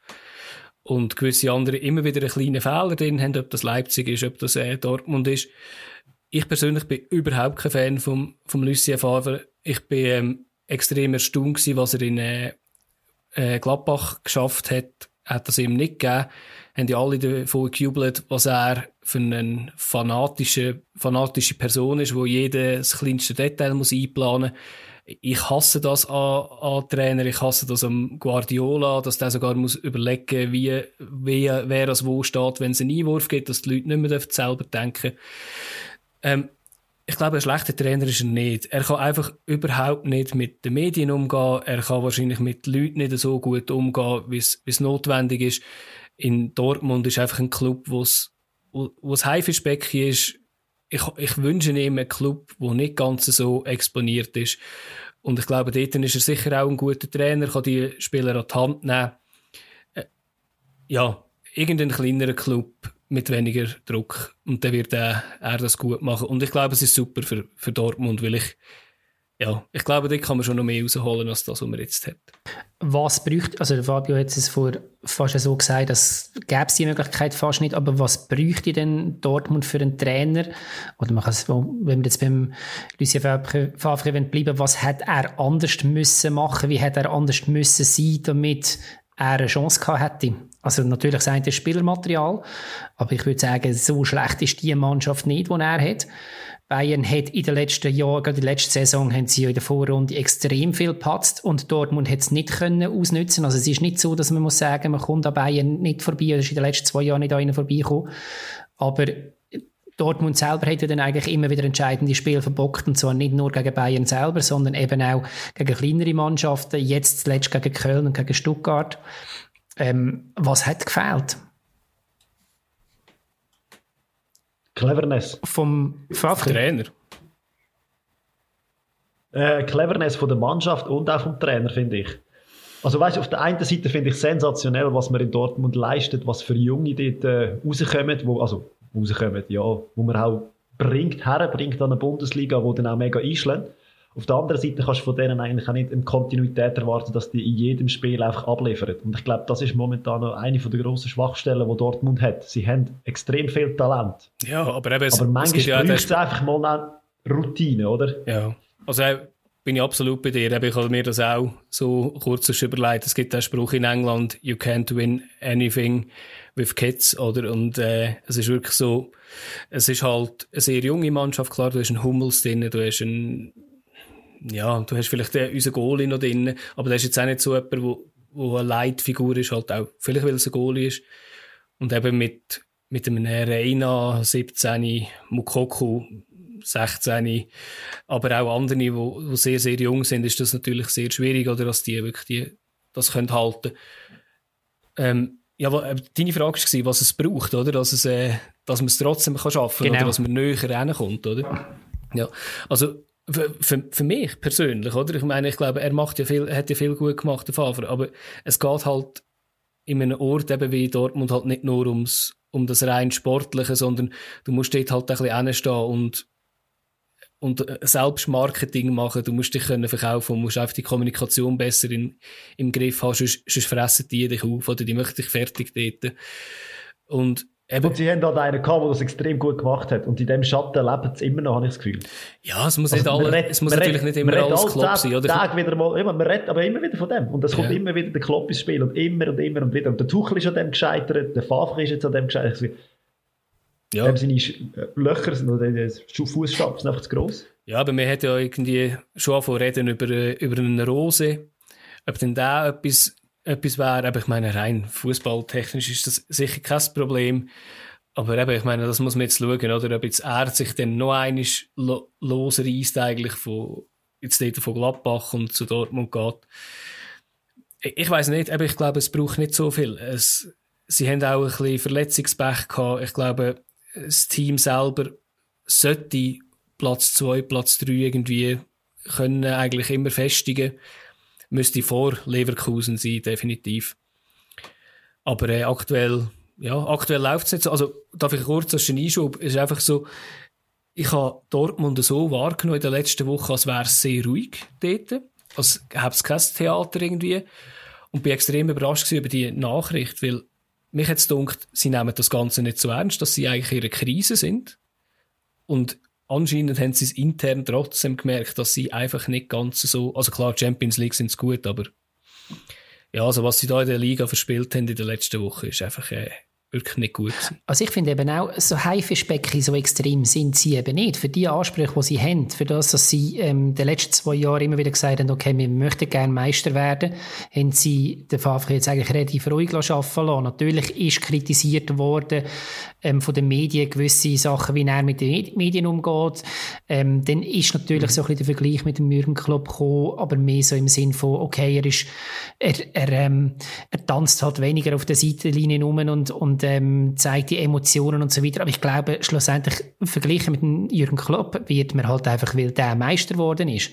Und gewisse andere immer wieder einen kleinen Fehler drin haben, ob das Leipzig ist, ob das äh, Dortmund ist. Ich persönlich bin überhaupt kein Fan vom, vom Lucien Favre. Ich bin ähm, extrem erstaunt gewesen, was er in äh, äh, Gladbach geschafft hat. Hat das ihm nicht gegeben. Haben ja alle davon gejubelt, was er für eine fanatische, fanatische Person ist, wo jedes kleinste Detail muss einplanen muss. Ich hasse das an, an Trainer, ich hasse das am Guardiola, dass der sogar muss überlegen, wie, wie, wer das wo steht, wenn es einen Einwurf gibt, dass die Leute nicht mehr selber denken ähm, ich glaube, ein schlechter Trainer ist er nicht. Er kann einfach überhaupt nicht mit den Medien umgehen. Er kann wahrscheinlich mit Leuten nicht so gut umgehen, wie es notwendig ist in Dortmund ist einfach ein Club, wo es Haifischbecken ist. Ich, ich wünsche ihm einen Club, der nicht ganz so exponiert ist. Und ich glaube, dort ist er sicher auch ein guter Trainer, kann die Spieler an die Hand nehmen. Äh, ja, irgendein kleinerer Club mit weniger Druck. Und dann wird er, er das gut machen. Und ich glaube, es ist super für, für Dortmund, weil ich ja, ich glaube, da kann man schon noch mehr rausholen, als das, was man jetzt hat. Was bräuchte, also Fabio hat es vor fast so gesagt, dass gäbe es die Möglichkeit fast nicht, aber was bräuchte denn Dortmund für einen Trainer? Oder man kann es, wenn wir jetzt beim Lucien Favre bleiben, was hätte er anders müssen machen? Wie hätte er anders müssen sein, damit er eine Chance gehabt hätte? Also natürlich sein das Spielermaterial, aber ich würde sagen, so schlecht ist die Mannschaft nicht, die er hat. Bayern hat in den letzten Jahren, gerade in der letzten Saison, haben sie ja in der Vorrunde extrem viel gepatzt und Dortmund hat es nicht können ausnutzen. Also es ist nicht so, dass man muss sagen, man kommt an Bayern nicht vorbei, oder ist in den letzten zwei Jahren nicht an ihnen vorbeigekommen. Aber Dortmund selber ja dann eigentlich immer wieder entscheidende Spiele verbockt und zwar nicht nur gegen Bayern selber, sondern eben auch gegen kleinere Mannschaften, jetzt zuletzt gegen Köln und gegen Stuttgart. Ähm, was hat gefehlt? Cleverness. Vom Favre. Trainer. Äh, Cleverness von der Mannschaft und auch vom Trainer, finde ich. Also weißt, auf der einen Seite finde ich sensationell, was man in Dortmund leistet, was für Junge dort äh, rauskommen, wo, also rauskommen, ja, wo man auch bringt, herbringt an eine Bundesliga, wo dann auch mega einschlägt. Auf der anderen Seite kannst du von denen eigentlich auch nicht eine Kontinuität erwarten, dass die in jedem Spiel einfach abliefern. Und ich glaube, das ist momentan noch eine der grossen Schwachstellen, die Dortmund hat. Sie haben extrem viel Talent. Ja, aber eben... Aber manchmal ja braucht es einfach mal eine Routine, oder? Ja, also bei bin ich absolut bei dir. Ich habe mir das auch so kurz überlegt. Es gibt einen Spruch in England, you can't win anything with kids, oder? Und, äh, es ist wirklich so, es ist halt eine sehr junge Mannschaft. Klar, du hast einen Hummels drin, du hast einen, ja, du hast vielleicht den, unseren Goalie noch drin, aber der ist jetzt auch nicht so jemand, wo, wo eine Leitfigur ist, halt auch, vielleicht weil es ein Goalie ist. Und eben mit, mit einem Reina 17, Mukoku 16, aber auch andere, die, die sehr, sehr jung sind, ist das natürlich sehr schwierig, oder dass die wirklich die, das können halten. Ähm, ja, äh, deine Frage war, was es braucht, oder? Dass, es, äh, dass man es trotzdem kann schaffen kann, genau. oder dass man näher rankommt, oder? Ja. Also, für, für, mich persönlich, oder? Ich meine, ich glaube, er macht ja viel, hat ja viel gut gemacht, der Favre, aber es geht halt in einem Ort eben wie Dortmund halt nicht nur ums, um das rein Sportliche, sondern du musst dort halt ein bisschen hinstehen und und äh, selbst Marketing machen, du musst dich können verkaufen und musst einfach die Kommunikation besser in, im Griff haben, sonst, sonst fressen die dich auf oder die möchten dich fertig dort. Und Eben. Und sie haben da einen gehabt, der das extrem gut gemacht hat. Und in dem Schatten leben sie immer noch, habe ich das Gefühl. Ja, es muss, also, nicht alle, es muss natürlich nicht immer alles Klopp sein, oder? Tag wieder mal, man redet aber immer wieder von dem. Und es kommt ja. immer wieder der Klopp ins Spiel. Und immer und immer und wieder. Und der Tuchel ist an dem gescheitert, der Favre ist jetzt an dem gescheitert. Ja. Dem seine äh, Löcher sind, oder die Fußstapfen sind einfach zu gross. Ja, aber man hat ja irgendwie schon von reden über, äh, über eine Rose. Ob denn da etwas, etwas wäre, aber ich meine, rein fußballtechnisch ist das sicher kein Problem. Aber eben, ich meine, das muss man jetzt schauen, oder? Ob jetzt er sich dann noch einmal lo losreißt eigentlich von, jetzt dort von Gladbach und zu Dortmund geht. Ich, weiß nicht, aber ich glaube, es braucht nicht so viel. Es, sie haben auch ein bisschen Verletzungspech gehabt. Ich glaube, das Team selber sollte Platz 2, Platz 3 irgendwie können eigentlich immer festigen. Müsste vor Leverkusen sein, definitiv. Aber äh, aktuell, ja, aktuell läuft es nicht so. Also, darf ich kurz als Einschub, ist einfach so, ich habe Dortmund so wahrgenommen in der letzten Woche, als wäre es sehr ruhig dort. Als gäbe es kein Theater irgendwie. Und bin extrem überrascht über die Nachricht, weil mich es gedacht, sie nehmen das Ganze nicht so ernst, dass sie eigentlich in einer Krise sind. Und anscheinend haben sie es intern trotzdem gemerkt, dass sie einfach nicht ganz so, also klar, Champions League sind es gut, aber ja, also was sie da in der Liga verspielt haben in der letzten Woche, ist einfach äh, wirklich nicht gut. Also ich finde eben auch, so Haifischbecken so extrem sind sie eben nicht. Für die Ansprüche, die sie haben, für das, dass sie ähm, den letzten zwei Jahren immer wieder gesagt haben, okay, wir möchten gerne Meister werden, haben sie den Favre jetzt eigentlich relativ ruhig arbeiten lassen. Natürlich ist kritisiert worden ähm, von den Medien gewisse Sachen, wie er mit den Medien umgeht. Ähm, dann ist natürlich mhm. so ein bisschen der Vergleich mit dem Jürgen Klopp gekommen, aber mehr so im Sinn von, okay, er ist, er, er, ähm, er tanzt halt weniger auf der Seitenlinie rum und, und und ähm, zeigt die Emotionen und so weiter. Aber ich glaube, schlussendlich verglichen mit Jürgen Klopp wird man halt einfach, weil der Meister geworden ist.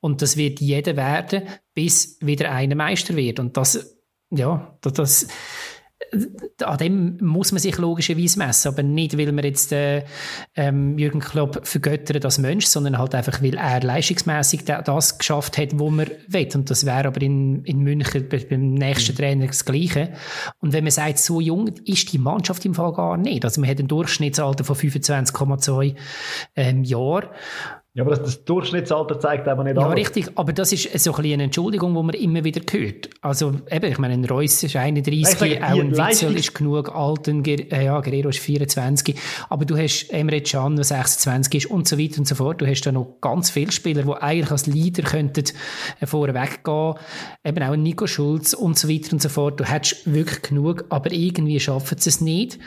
Und das wird jeder werden, bis wieder einer Meister wird. Und das, ja, das, an dem muss man sich logischerweise messen, aber nicht, weil man jetzt äh, ähm, Jürgen Klopp vergöttert als Mensch, sondern halt einfach, weil er leistungsmäßig das geschafft hat, wo man will. Und das wäre aber in, in München beim nächsten mhm. Trainer das Gleiche. Und wenn man sagt, so jung ist die Mannschaft im Fall gar nicht. Also man hat ein Durchschnittsalter von 25,2 ähm, Jahren. Ja, aber das, das Durchschnittsalter zeigt aber nicht Ja, alles. richtig. Aber das ist so ein eine Entschuldigung, die man immer wieder hört. Also eben, ich meine, ein Reus ist 31, sage, auch ein Witzel ist genug alt, ein äh, ja, Guerrero ist 24. Aber du hast Emre Can, der 26 ist und so weiter und so fort. Du hast da noch ganz viele Spieler, die eigentlich als Leader könnten äh, vorweg gehen. Eben auch Nico Schulz und so weiter und so fort. Du hättest wirklich genug, aber irgendwie schaffen sie es nicht.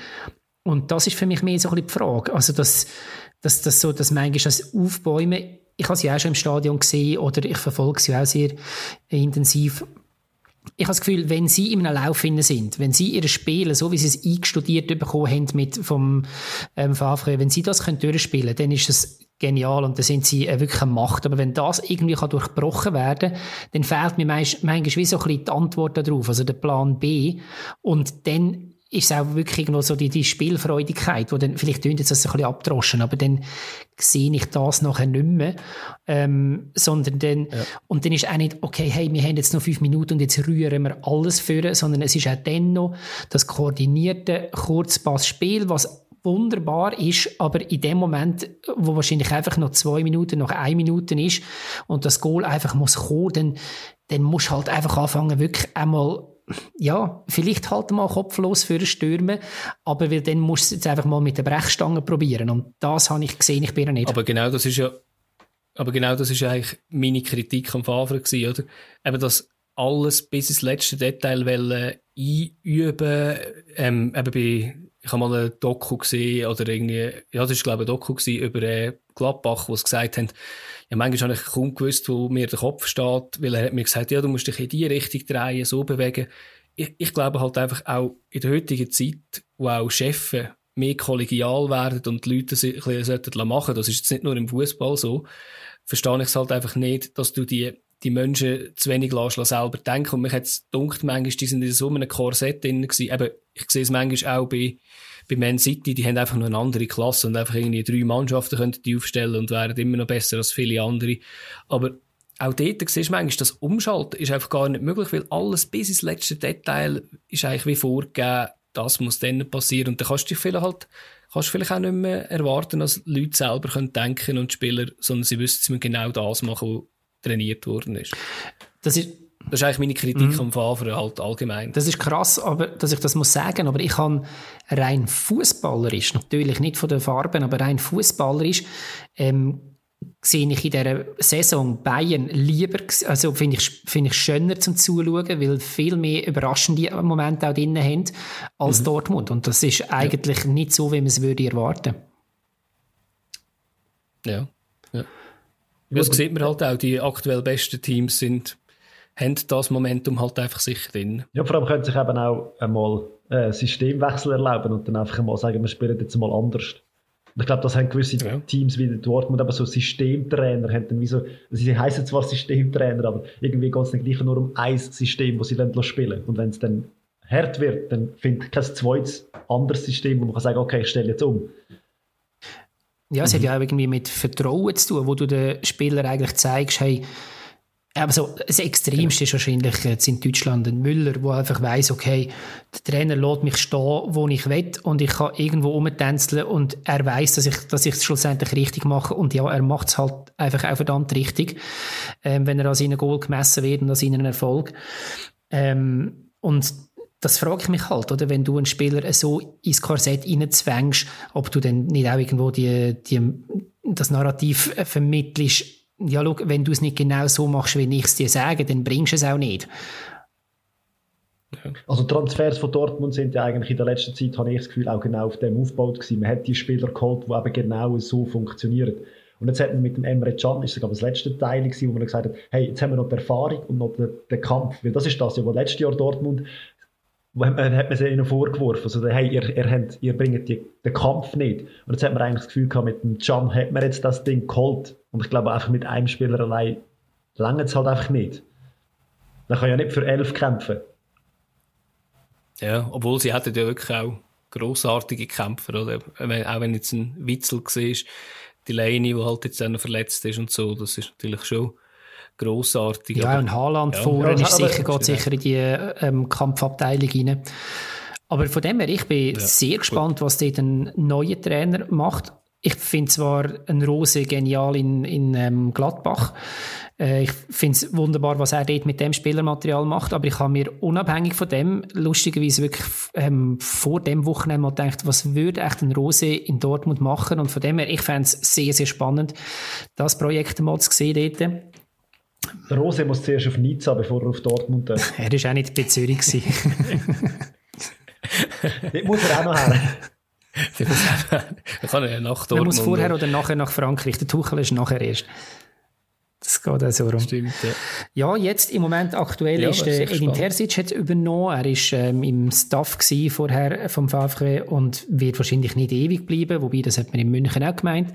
Und das ist für mich mehr so ein bisschen die Frage. Also, das, dass das so, dass manchmal das Aufbäumen, ich habe sie auch schon im Stadion gesehen oder ich verfolge sie auch sehr intensiv. Ich habe das Gefühl, wenn sie in einem Lauf sind, wenn sie ihre Spiele, so wie sie es eingestudiert bekommen haben mit vom ähm, Favre, wenn sie das können durchspielen, dann ist es genial und dann sind sie äh, wirklich eine Macht. Aber wenn das irgendwie kann durchbrochen werden, dann fehlt mir manchmal wie so ein bisschen die Antwort darauf, also der Plan B. Und dann ist es auch wirklich irgendwo so die, die Spielfreudigkeit, wo dann, vielleicht klingt jetzt das ein bisschen abdroschen, aber dann sehe ich das nachher nicht mehr, ähm, sondern dann, ja. und dann ist auch nicht, okay, hey, wir haben jetzt noch fünf Minuten und jetzt rühren wir alles führen, sondern es ist auch dann noch das koordinierte Kurzpassspiel, was wunderbar ist, aber in dem Moment, wo wahrscheinlich einfach noch zwei Minuten, noch eine Minute ist und das Goal einfach muss kommen, dann, dann musst du halt einfach anfangen, wirklich einmal ja, vielleicht halt mal kopflos für Stürmen, aber weil dann musst du jetzt einfach mal mit der Brechstange probieren und das habe ich gesehen, ich bin nicht. Aber genau das ist ja aber genau das ist eigentlich meine Kritik am Favre gewesen, oder? Eben das alles bis ins letzte Detail einüben, ähm, eben bei ich habe mal ein Doku gesehen, oder irgendwie, ja, das ist, glaube ich, ein Doku gewesen, über äh, Gladbach, wo sie gesagt haben, ja, manchmal habe ich kaum gewusst, wo mir der Kopf steht, weil er hat mir gesagt, ja, du musst dich in die Richtung drehen, so bewegen. Ich, ich glaube halt einfach auch in der heutigen Zeit, wo auch Chefs mehr kollegial werden und die Leute sich ein bisschen machen das ist jetzt nicht nur im Fußball so, verstehe ich es halt einfach nicht, dass du die die Menschen zu wenig lassen, selber denken. Und mich hat es gedacht, manchmal, die sind in so einem Korsett drin gewesen. Eben, ich sehe es manchmal auch bei, bei Man City, die haben einfach nur eine andere Klasse und einfach irgendwie drei Mannschaften könnten die aufstellen und wären immer noch besser als viele andere. Aber auch dort siehst du manchmal, das Umschalten ist einfach gar nicht möglich, weil alles bis ins letzte Detail ist eigentlich wie vorgegeben, das muss dann passieren. Und dann kannst du dich vielleicht halt, kannst du vielleicht auch nicht mehr erwarten, dass Leute selber können denken und Spieler, sondern sie wissen, sie genau das machen, was trainiert worden ist. Das ist, das ist eigentlich meine Kritik mhm. am Favre halt allgemein. Das ist krass, aber, dass ich das muss sagen, aber ich habe rein fußballerisch, natürlich nicht von den Farben, aber rein fußballerisch, ähm, sehe ich in dieser Saison Bayern lieber, also finde ich, finde ich schöner zum Zuschauen, weil viel mehr überraschende Momente auch drin haben als mhm. Dortmund. Und das ist eigentlich ja. nicht so, wie man es würde erwarten. Ja. ja. Das sieht man halt auch, die aktuell besten Teams sind, haben das Momentum halt einfach sicher drin. Ja, vor allem können sich eben auch einmal äh, Systemwechsel erlauben und dann einfach einmal sagen, wir spielen jetzt mal anders. Und ich glaube, das haben gewisse ja. Teams wie Dortmund, aber so Systemtrainer haben dann wie so, sie heißen zwar Systemtrainer, aber irgendwie geht es nicht gleich nur um ein System, das sie spielen Und wenn es dann hart wird, dann finde ich kein zweites anderes System, wo man kann sagen, okay, ich stelle jetzt um. Ja, es mhm. hat ja auch irgendwie mit Vertrauen zu tun, wo du den Spieler eigentlich zeigst, hey, aber so, das Extremste ist wahrscheinlich jetzt in Deutschland ein Müller, der einfach weiss, okay, der Trainer lässt mich stehen, wo ich will und ich kann irgendwo rumtänzeln und er weiss, dass ich, dass ich es schlussendlich richtig mache und ja, er macht es halt einfach auch verdammt richtig, ähm, wenn er an seinen Goal gemessen wird und an seinen Erfolg. Ähm, und das frage ich mich halt, oder? Wenn du einen Spieler so ins Korsett reinzwängst, ob du dann nicht auch irgendwo die, die, das Narrativ vermittelst, ja, schau, wenn du es nicht genau so machst, wie ich es dir sage, dann bringst du es auch nicht. Also Transfers von Dortmund sind ja eigentlich in der letzten Zeit, habe ich das Gefühl, auch genau auf dem aufgebaut gewesen. Man hat die Spieler geholt, die eben genau so funktionieren. Und jetzt hat man mit dem Emre Can, ist sogar das letzte Teil gewesen, wo man gesagt hat, hey, jetzt haben wir noch die Erfahrung und noch den, den Kampf. Weil das ist das ja, was letztes Jahr Dortmund hat man, hat man sie ihnen vorgeworfen. Also, hey, ihr, ihr, habt, ihr bringt die, den Kampf nicht. Und jetzt hat man eigentlich das Gefühl gehabt, mit dem Can hat man jetzt das Ding geholt. Und ich glaube, einfach mit einem Spieler allein lange es halt einfach nicht. Man kann ja nicht für elf kämpfen. Ja, obwohl sie hatten ja wirklich auch grossartige Kämpfer, oder? Auch wenn jetzt ein Witzel war, die Leine, die halt jetzt dann verletzt ist und so, das ist natürlich schon grossartig. Ja, und Haaland ja, vorne ja, ist sicher, geht sicher in die ähm, Kampfabteilung rein. Aber von dem her, ich bin ja, sehr gespannt, gut. was dort ein neuer Trainer macht. Ich finde zwar ein Rose genial in, in ähm, Gladbach. Äh, ich finde es wunderbar, was er dort mit dem Spielermaterial macht, aber ich habe mir unabhängig von dem lustigerweise wirklich ähm, vor dem Wochenende mal gedacht, was würde echt ein Rose in Dortmund machen und von dem her, ich fände es sehr, sehr spannend, das Projekt mal zu sehen dort. Der Rose muss zuerst auf Nizza, bevor er auf Dortmund darf. er war auch nicht bei Zürich. Dort muss er auch noch her. Kann er nach Dortmund. Er muss vorher oder nachher nach Frankreich. Der Tuchel ist nachher erst. Das geht auch so rum. Stimmt, ja. Ja, jetzt im Moment aktuell ja, ist der Edin Terzic jetzt übernommen. Er war ähm, im Staff vorher vom VfB und wird wahrscheinlich nicht ewig bleiben, wobei das hat man in München auch gemeint.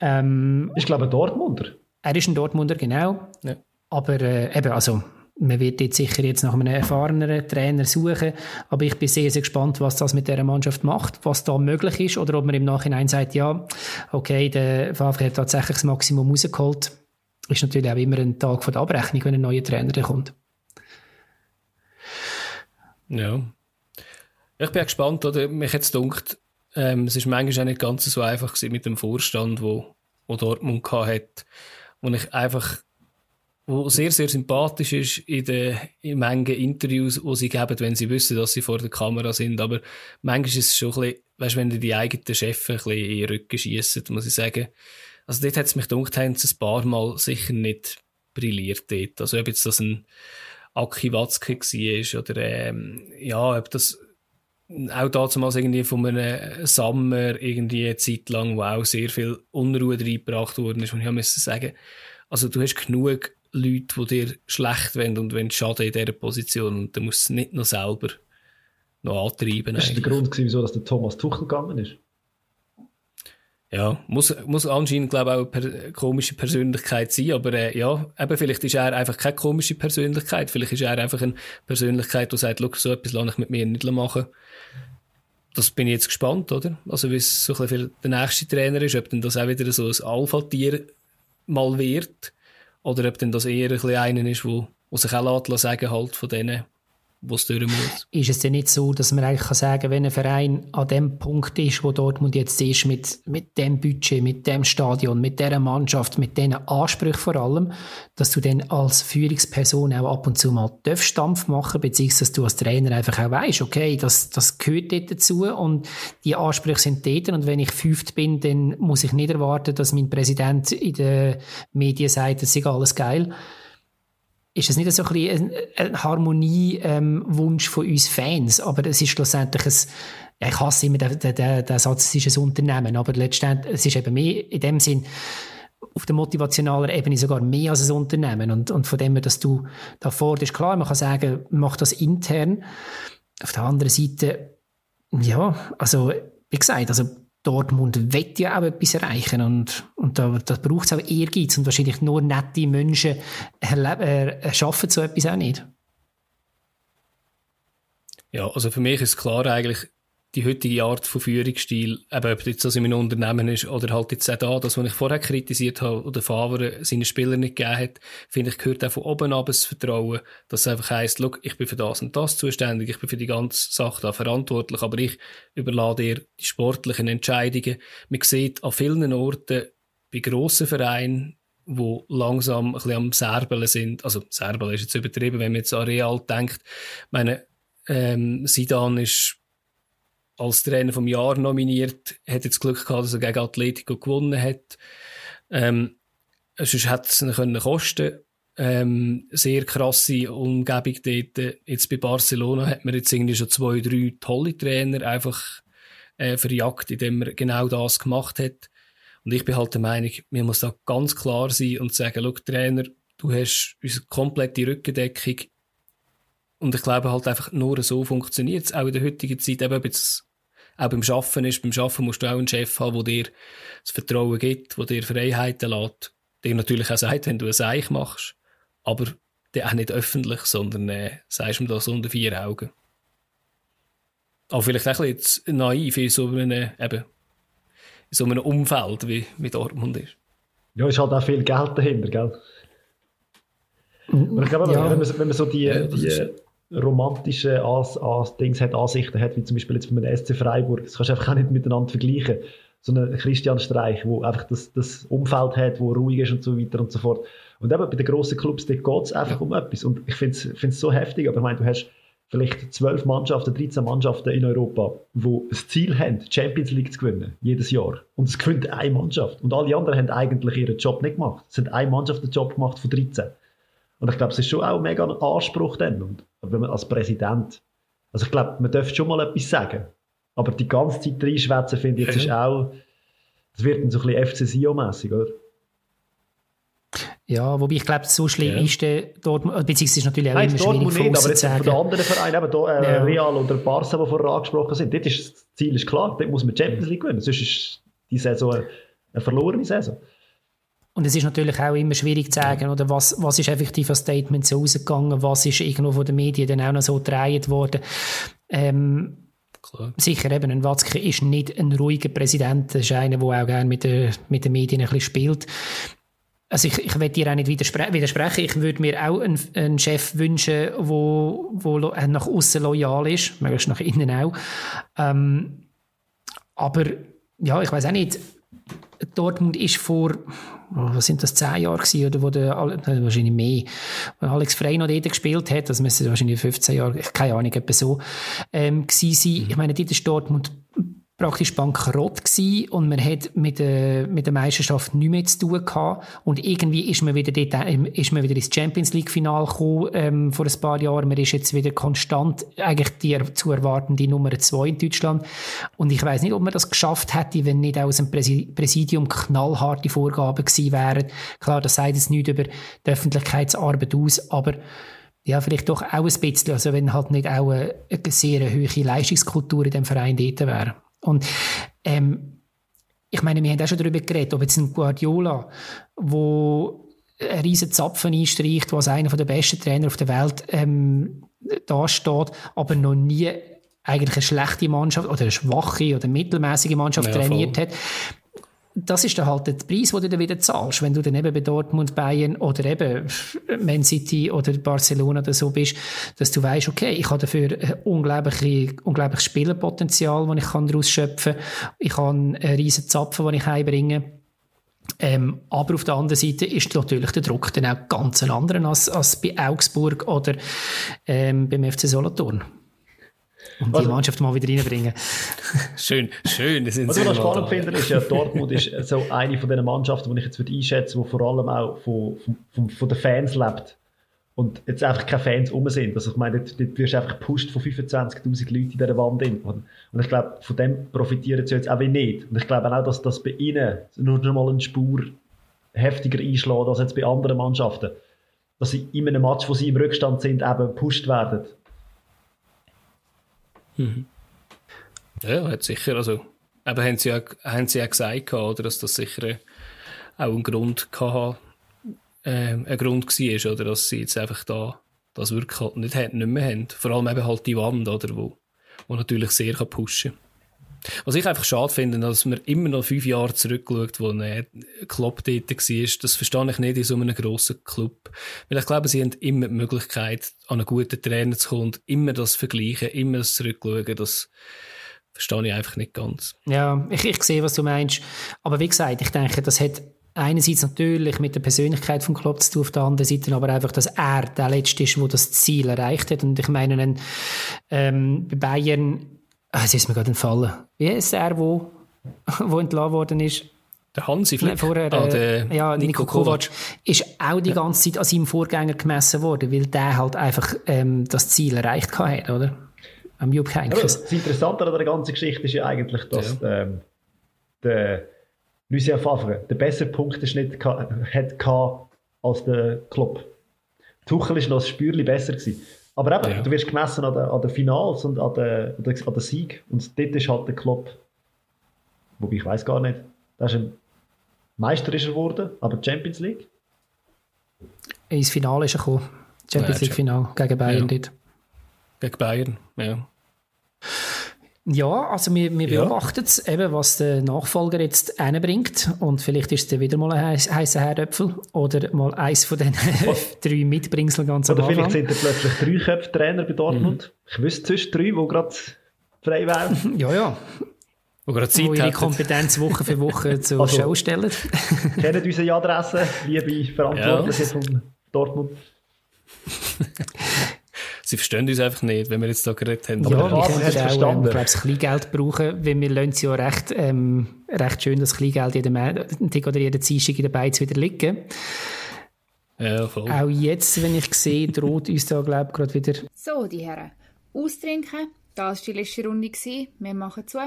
Ähm, ich glaube Dortmunder. Er ist ein Dortmunder, genau. Ja. Aber äh, eben, also man wird jetzt sicher jetzt nach einem erfahreneren Trainer suchen, aber ich bin sehr, sehr gespannt, was das mit dieser Mannschaft macht, was da möglich ist oder ob man im Nachhinein sagt, ja, okay, der VfB hat tatsächlich das Maximum rausgeholt. Ist natürlich auch immer ein Tag von der Abrechnung, wenn ein neuer Trainer kommt. Ja. Ich bin gespannt, oder? Mich jetzt dunkt, ähm, es ist manchmal auch nicht ganz so einfach mit dem Vorstand, wo, wo Dortmund hat, wo ich einfach wo sehr, sehr sympathisch ist in den in Mengen Interviews, die sie geben, wenn sie wissen, dass sie vor der Kamera sind. Aber manchmal ist es schon ein bisschen, weißt, wenn die eigenen Chefs ein bisschen in den Rücken schiessen, muss ich sagen. Also dort hat es mich gedacht, haben sie ein paar Mal sicher nicht brilliert dort. Also ob jetzt das ein Aki Watzke war oder ähm, ja, ob das auch damals irgendwie von einem Sommer irgendwie eine Zeit lang, wo auch sehr viel Unruhe reingebracht worden ist. Und ich musste sagen, also du hast genug Leute, die dir schlecht wollen und wenn schaden in dieser Position. Und dann musst du es nicht noch selber noch antreiben. Das war der Grund, wieso dass der Thomas Tuchel gegangen ist. Ja, muss, muss anscheinend, glaube ich, auch eine komische Persönlichkeit sein, aber äh, ja, eben, vielleicht ist er einfach keine komische Persönlichkeit, vielleicht ist er einfach eine Persönlichkeit, die sagt, so etwas lasse ich mit mir nicht machen. Das bin ich jetzt gespannt, oder? Also, wie es so ein bisschen für den nächsten Trainer ist, ob denn das auch wieder so ein Alpha-Tier mal wird, oder ob denn das eher ein bisschen einer ist, wo, wo sich auch sagen halt von denen, wo es durch muss. Ist es denn nicht so, dass man eigentlich kann sagen wenn ein Verein an dem Punkt ist, wo Dortmund jetzt ist, mit, mit dem Budget, mit dem Stadion, mit dieser Mannschaft, mit diesen Ansprüchen vor allem, dass du dann als Führungsperson auch ab und zu mal Dampf machen beziehungsweise dass du als Trainer einfach auch weißt, okay, das, das gehört dort dazu und die Ansprüche sind dort und wenn ich fünft bin, dann muss ich nicht erwarten, dass mein Präsident in den Medien sagt, das ist alles geil ist es nicht so ein, ein Harmoniewunsch ähm, von uns Fans, aber es ist schlussendlich ein, ich hasse immer den, den, den, Satz, es ist ein Unternehmen, aber letztendlich, es ist eben mehr in dem Sinn, auf der motivationalen Ebene sogar mehr als ein Unternehmen und, und von dem dass du da forderst, klar, man kann sagen, mach das intern. Auf der anderen Seite, ja, also, wie gesagt, also Dortmund will ja auch etwas erreichen und, und da, da braucht es auch Ehrgeiz und wahrscheinlich nur nette Menschen schaffen so etwas auch nicht. Ja, also für mich ist klar eigentlich, die heutige Art von Führungsstil, eben ob jetzt das in einem Unternehmen ist oder halt jetzt auch da, das, was ich vorher kritisiert habe, oder Favre seine Spieler nicht gegeben hat, finde ich, gehört auch von oben ab das Vertrauen, dass es einfach heisst, look, ich bin für das und das zuständig, ich bin für die ganze Sache da verantwortlich, aber ich überlade dir die sportlichen Entscheidungen. Man sieht an vielen Orten, bei grossen Vereinen, wo langsam ein bisschen am Serbeln sind, also Serbeln ist jetzt übertrieben, wenn man jetzt an Real denkt, meine, ähm, Sidan ist als Trainer vom Jahr nominiert, hat jetzt Glück gehabt, dass er gegen Atletico gewonnen hat. Ähm, sonst hätte es ihn können kosten ähm, sehr krasse Umgebung dort. Jetzt bei Barcelona hat man jetzt irgendwie schon zwei, drei tolle Trainer einfach äh, verjagt, indem er genau das gemacht hat. Und ich bin halt der Meinung, man muss da ganz klar sein und sagen, schau, Trainer, du hast unsere komplette Rückendeckung. Und ich glaube halt einfach, nur so funktioniert es auch in der heutigen Zeit, eben jetzt auch beim Schaffen ist. Beim Schaffen musst du auch einen Chef haben, der dir das Vertrauen gibt, der dir Freiheiten lässt, der natürlich auch sagt, wenn du ein Seich machst, aber der auch nicht öffentlich, sondern äh, sagst ihm das unter vier Augen. Aber vielleicht auch ein bisschen naiv in so einem, eben, in so einem Umfeld, wie, wie Dortmund ist. Ja, ist halt auch viel Geld dahinter, gell? Und ich glaube, ja. wenn, man, wenn man so die, ja, die romantische As As Dings hat, Ansichten hat, wie zum Beispiel jetzt von einem SC Freiburg. Das kannst du einfach auch nicht miteinander vergleichen. So ein Christian Streich, wo einfach das, das Umfeld hat, wo ruhig ist und so weiter und so fort. Und eben bei den grossen Clubs, da geht es einfach um etwas. Und ich finde es so heftig, aber ich meine, du hast vielleicht zwölf Mannschaften, 13 Mannschaften in Europa, die das Ziel haben, die Champions League zu gewinnen, jedes Jahr. Und es gewinnt eine Mannschaft. Und alle anderen haben eigentlich ihren Job nicht gemacht. Es hat eine Mannschaft den Job gemacht von 13. Und ich glaube, es ist schon auch mega ein Anspruch dann. Und wenn man als Präsident, also ich glaube, man dürfte schon mal etwas sagen. Aber die ganze Zeit reinschwätzen, finde ich, jetzt ist auch, das wird dann so ein bisschen FC Sio-mässig, oder? Ja, wobei ich glaube, so schlimm ja. ist der Dortmund, beziehungsweise ist natürlich auch Nein, immer Dortmund schwierig nicht, aber jetzt von den anderen Vereinen, eben da, äh, ja. Real oder Barca, die vorher angesprochen sind, dort ist das Ziel ist klar, dort muss man Champions League gewinnen, sonst ist die Saison eine verlorene Saison. Und es ist natürlich auch immer schwierig zu sagen, oder was, was ist effektiv als Statement so rausgegangen, was ist irgendwo von den Medien dann auch noch so gedreht worden. Ähm, Klar. Sicher, eben, ein Watzke ist nicht ein ruhiger Präsident, das ist einer, der auch gerne mit, der, mit den Medien ein bisschen spielt. Also ich, ich will dir auch nicht widerspre widersprechen. Ich würde mir auch einen, einen Chef wünschen, der wo, wo nach außen loyal ist, möglichst nach innen auch. Ähm, aber ja, ich weiß auch nicht. Dortmund ist vor, was sind das, zehn Jahre gewesen, oder wo der, wahrscheinlich mehr, wo Alex Frey noch dort gespielt hat, das müsste wahrscheinlich 15 Jahre, keine Ahnung, etwa so, ähm, gewesen sein. Ich meine, dort ist Dortmund praktisch bankrott gewesen und man hat mit der, mit der Meisterschaft nichts mehr zu tun gehabt. Und irgendwie ist man wieder dort, ähm, ist man wieder ins Champions League Final gekommen, ähm, vor ein paar Jahren. Man ist jetzt wieder konstant eigentlich die zu erwartende Nummer zwei in Deutschland. Und ich weiß nicht, ob man das geschafft hätte, wenn nicht aus dem Präsidium knallharte Vorgaben gewesen wären. Klar, das sagt jetzt nicht über die Öffentlichkeitsarbeit aus, aber ja, vielleicht doch auch ein bisschen, also wenn halt nicht auch eine, eine sehr hohe Leistungskultur in dem Verein dort wäre. Und ähm, ich meine, wir haben auch schon darüber geredet, ob jetzt ein Guardiola, wo einen riesen Zapfen einstreicht, was einer der besten Trainer auf der Welt ähm, da steht, aber noch nie eigentlich eine schlechte Mannschaft oder eine schwache oder mittelmäßige Mannschaft ja, trainiert hat das ist dann halt der Preis, den du dann wieder zahlst, wenn du dann eben bei Dortmund, Bayern oder eben Man City oder Barcelona oder so bist, dass du weißt, okay, ich habe dafür unglaublich, unglaubliches Spielerpotenzial, das ich kann daraus schöpfen kann. Ich habe einen riesen Zapfen, den ich heimbringe. Ähm, aber auf der anderen Seite ist natürlich der Druck dann auch ganz ein anderer als, als bei Augsburg oder ähm, beim FC Solothurn. Und also, die Mannschaft mal wieder reinbringen. schön, schön. Das was ich noch spannend finde, ist ja, Dortmund ist so eine von den Mannschaften, die ich jetzt würde einschätzen, die vor allem auch von, von, von den Fans lebt. Und jetzt einfach keine Fans um sind. Also ich meine, dort, dort wirst du einfach gepusht von 25'000 Leuten in dieser Wand. Drin. Und ich glaube, von dem profitieren sie jetzt auch nicht. Und ich glaube auch, dass das bei ihnen nur noch mal eine Spur heftiger einschlägt als jetzt bei anderen Mannschaften. Dass sie in einem Match, wo sie im Rückstand sind, eben gepusht werden. Mhm. Ja, hat sicher, also, eben haben sie ja, haben sie ja gesagt, oder, dass das sicher auch ein Grund hatte, äh, ein Grund war, oder, dass sie jetzt einfach da das wirklich halt nicht, nicht mehr haben. Vor allem eben halt die Wand, oder, wo, wo natürlich sehr kann pushen kann. Was ich einfach schade finde, dass man immer noch fünf Jahre zurückschaut, wo ein Klopp dort war, das verstehe ich nicht in so einem grossen Club. Weil ich glaube, sie haben immer die Möglichkeit, an einen guten Trainer zu kommen immer das vergleichen, immer das zurückschauen, das verstehe ich einfach nicht ganz. Ja, ich, ich sehe, was du meinst. Aber wie gesagt, ich denke, das hat einerseits natürlich mit der Persönlichkeit von Klopp zu tun, auf der anderen Seite aber einfach, dass er der Letzte ist, der das Ziel erreicht hat. Und ich meine, ähm, bei Bayern es ist mir gerade entfallen. Wie ist der, wo, wo entlassen worden ist? Der Hansi Flick? Vorher, ah, der ja, Nico, Nico Kovac. Ist auch die ganze Zeit an seinem Vorgänger gemessen worden, weil der halt einfach ähm, das Ziel erreicht hat, oder? Am Jupp Heynckes. Ja, das Interessante an der ganzen Geschichte ist ja eigentlich, dass ja. ähm, der Lucien Favre den besseren Punkteschnitt hat als der Club. Tuchel war noch ein Spürchen besser. Gewesen. Aber eben, ja. du wirst gemessen an den, an den Finals und an den, an den Sieg. Und dort ist halt der Klopp, wobei ich weiß gar nicht, da ist ein Meister ist er geworden, aber Champions League? Ins Finale ist er gekommen. Champions League Final gegen Bayern ja. dort. Gegen Bayern, ja. Ja, also wir, wir beobachten es, eben, was der Nachfolger jetzt einbringt. Und vielleicht ist es dann wieder mal ein heißer Herdöpfel oder mal eins von den drei Mitbringseln ganz Oder vielleicht sind da plötzlich drei Köpfe Trainer bei Dortmund. Mhm. Ich wüsste sonst drei, die gerade frei wären. ja, ja. Wo, gerade Zeit wo ihre Kompetenz Woche für Woche zur also, Show stellen. Kennen unsere Adresse, liebe Verantwortliche ja. von Dortmund. Sie verstehen uns einfach nicht, wenn wir jetzt da geredet haben. Ja, wir können auch, ähm, glaube ich, Kleingeld brauchen, weil wir lassen ja recht, ähm, recht schön das Kleingeld jeden Tag oder jeden Dienstag in der Beiz wieder liegen. Ja, voll. Auch jetzt, wenn ich sehe, droht uns da, glaube ich, gerade wieder... So, die Herren, austrinken. Das war die letzte Runde. Wir machen zu.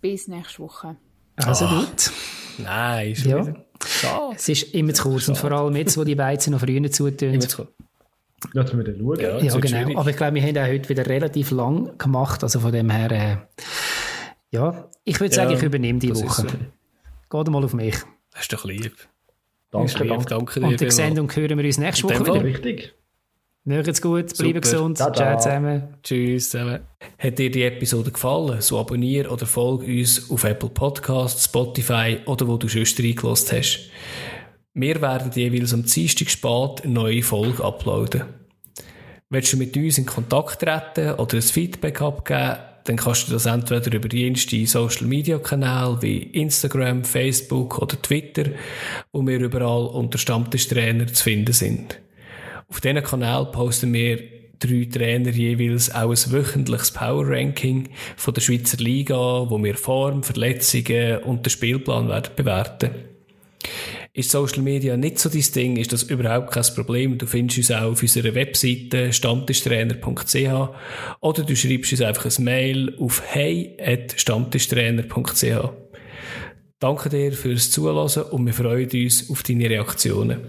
Bis nächste Woche. Also oh. gut. Nein, ist ja. Schade. Es ist immer zu kurz. Und vor allem jetzt, wo die Beizen noch früher zutun. Kurz. Lassen wir dann schauen. Ja, ja genau. Schwierig. Aber ich glaube, wir haben auch heute wieder relativ lang gemacht. Also von dem her, äh, ja, ich würde sagen, ja, ich übernehme die Woche. So. Geht mal auf mich. Das ist doch lieb. Danke, lieb, danke dir. Und die Sendung hören wir uns nächste Woche wieder. Richtig. Macht's gut, bleiben gesund. Ciao, ciao zusammen. Tschüss zusammen. Hat dir die Episode gefallen, so abonniere oder folge uns auf Apple Podcasts, Spotify oder wo du schon reingelassen hast. Wir werden jeweils am Dienstag spät eine neue Folge uploaden. Willst du mit uns in Kontakt treten oder ein Feedback abgeben, dann kannst du das entweder über jensten Social Media Kanäle wie Instagram, Facebook oder Twitter, wo wir überall unter Stammtischtrainer zu finden sind. Auf diesen Kanal posten wir drei Trainer jeweils auch ein wöchentliches Power Ranking von der Schweizer Liga, wo wir Form, Verletzungen und den Spielplan werden bewerten. Ist Social Media nicht so dein Ding, ist das überhaupt kein Problem. Du findest uns auch auf unserer Webseite stammtischtrainer.ch oder du schreibst uns einfach ein Mail auf hey.stammtischtrainer.ch. Danke dir fürs Zuhören und wir freuen uns auf deine Reaktionen.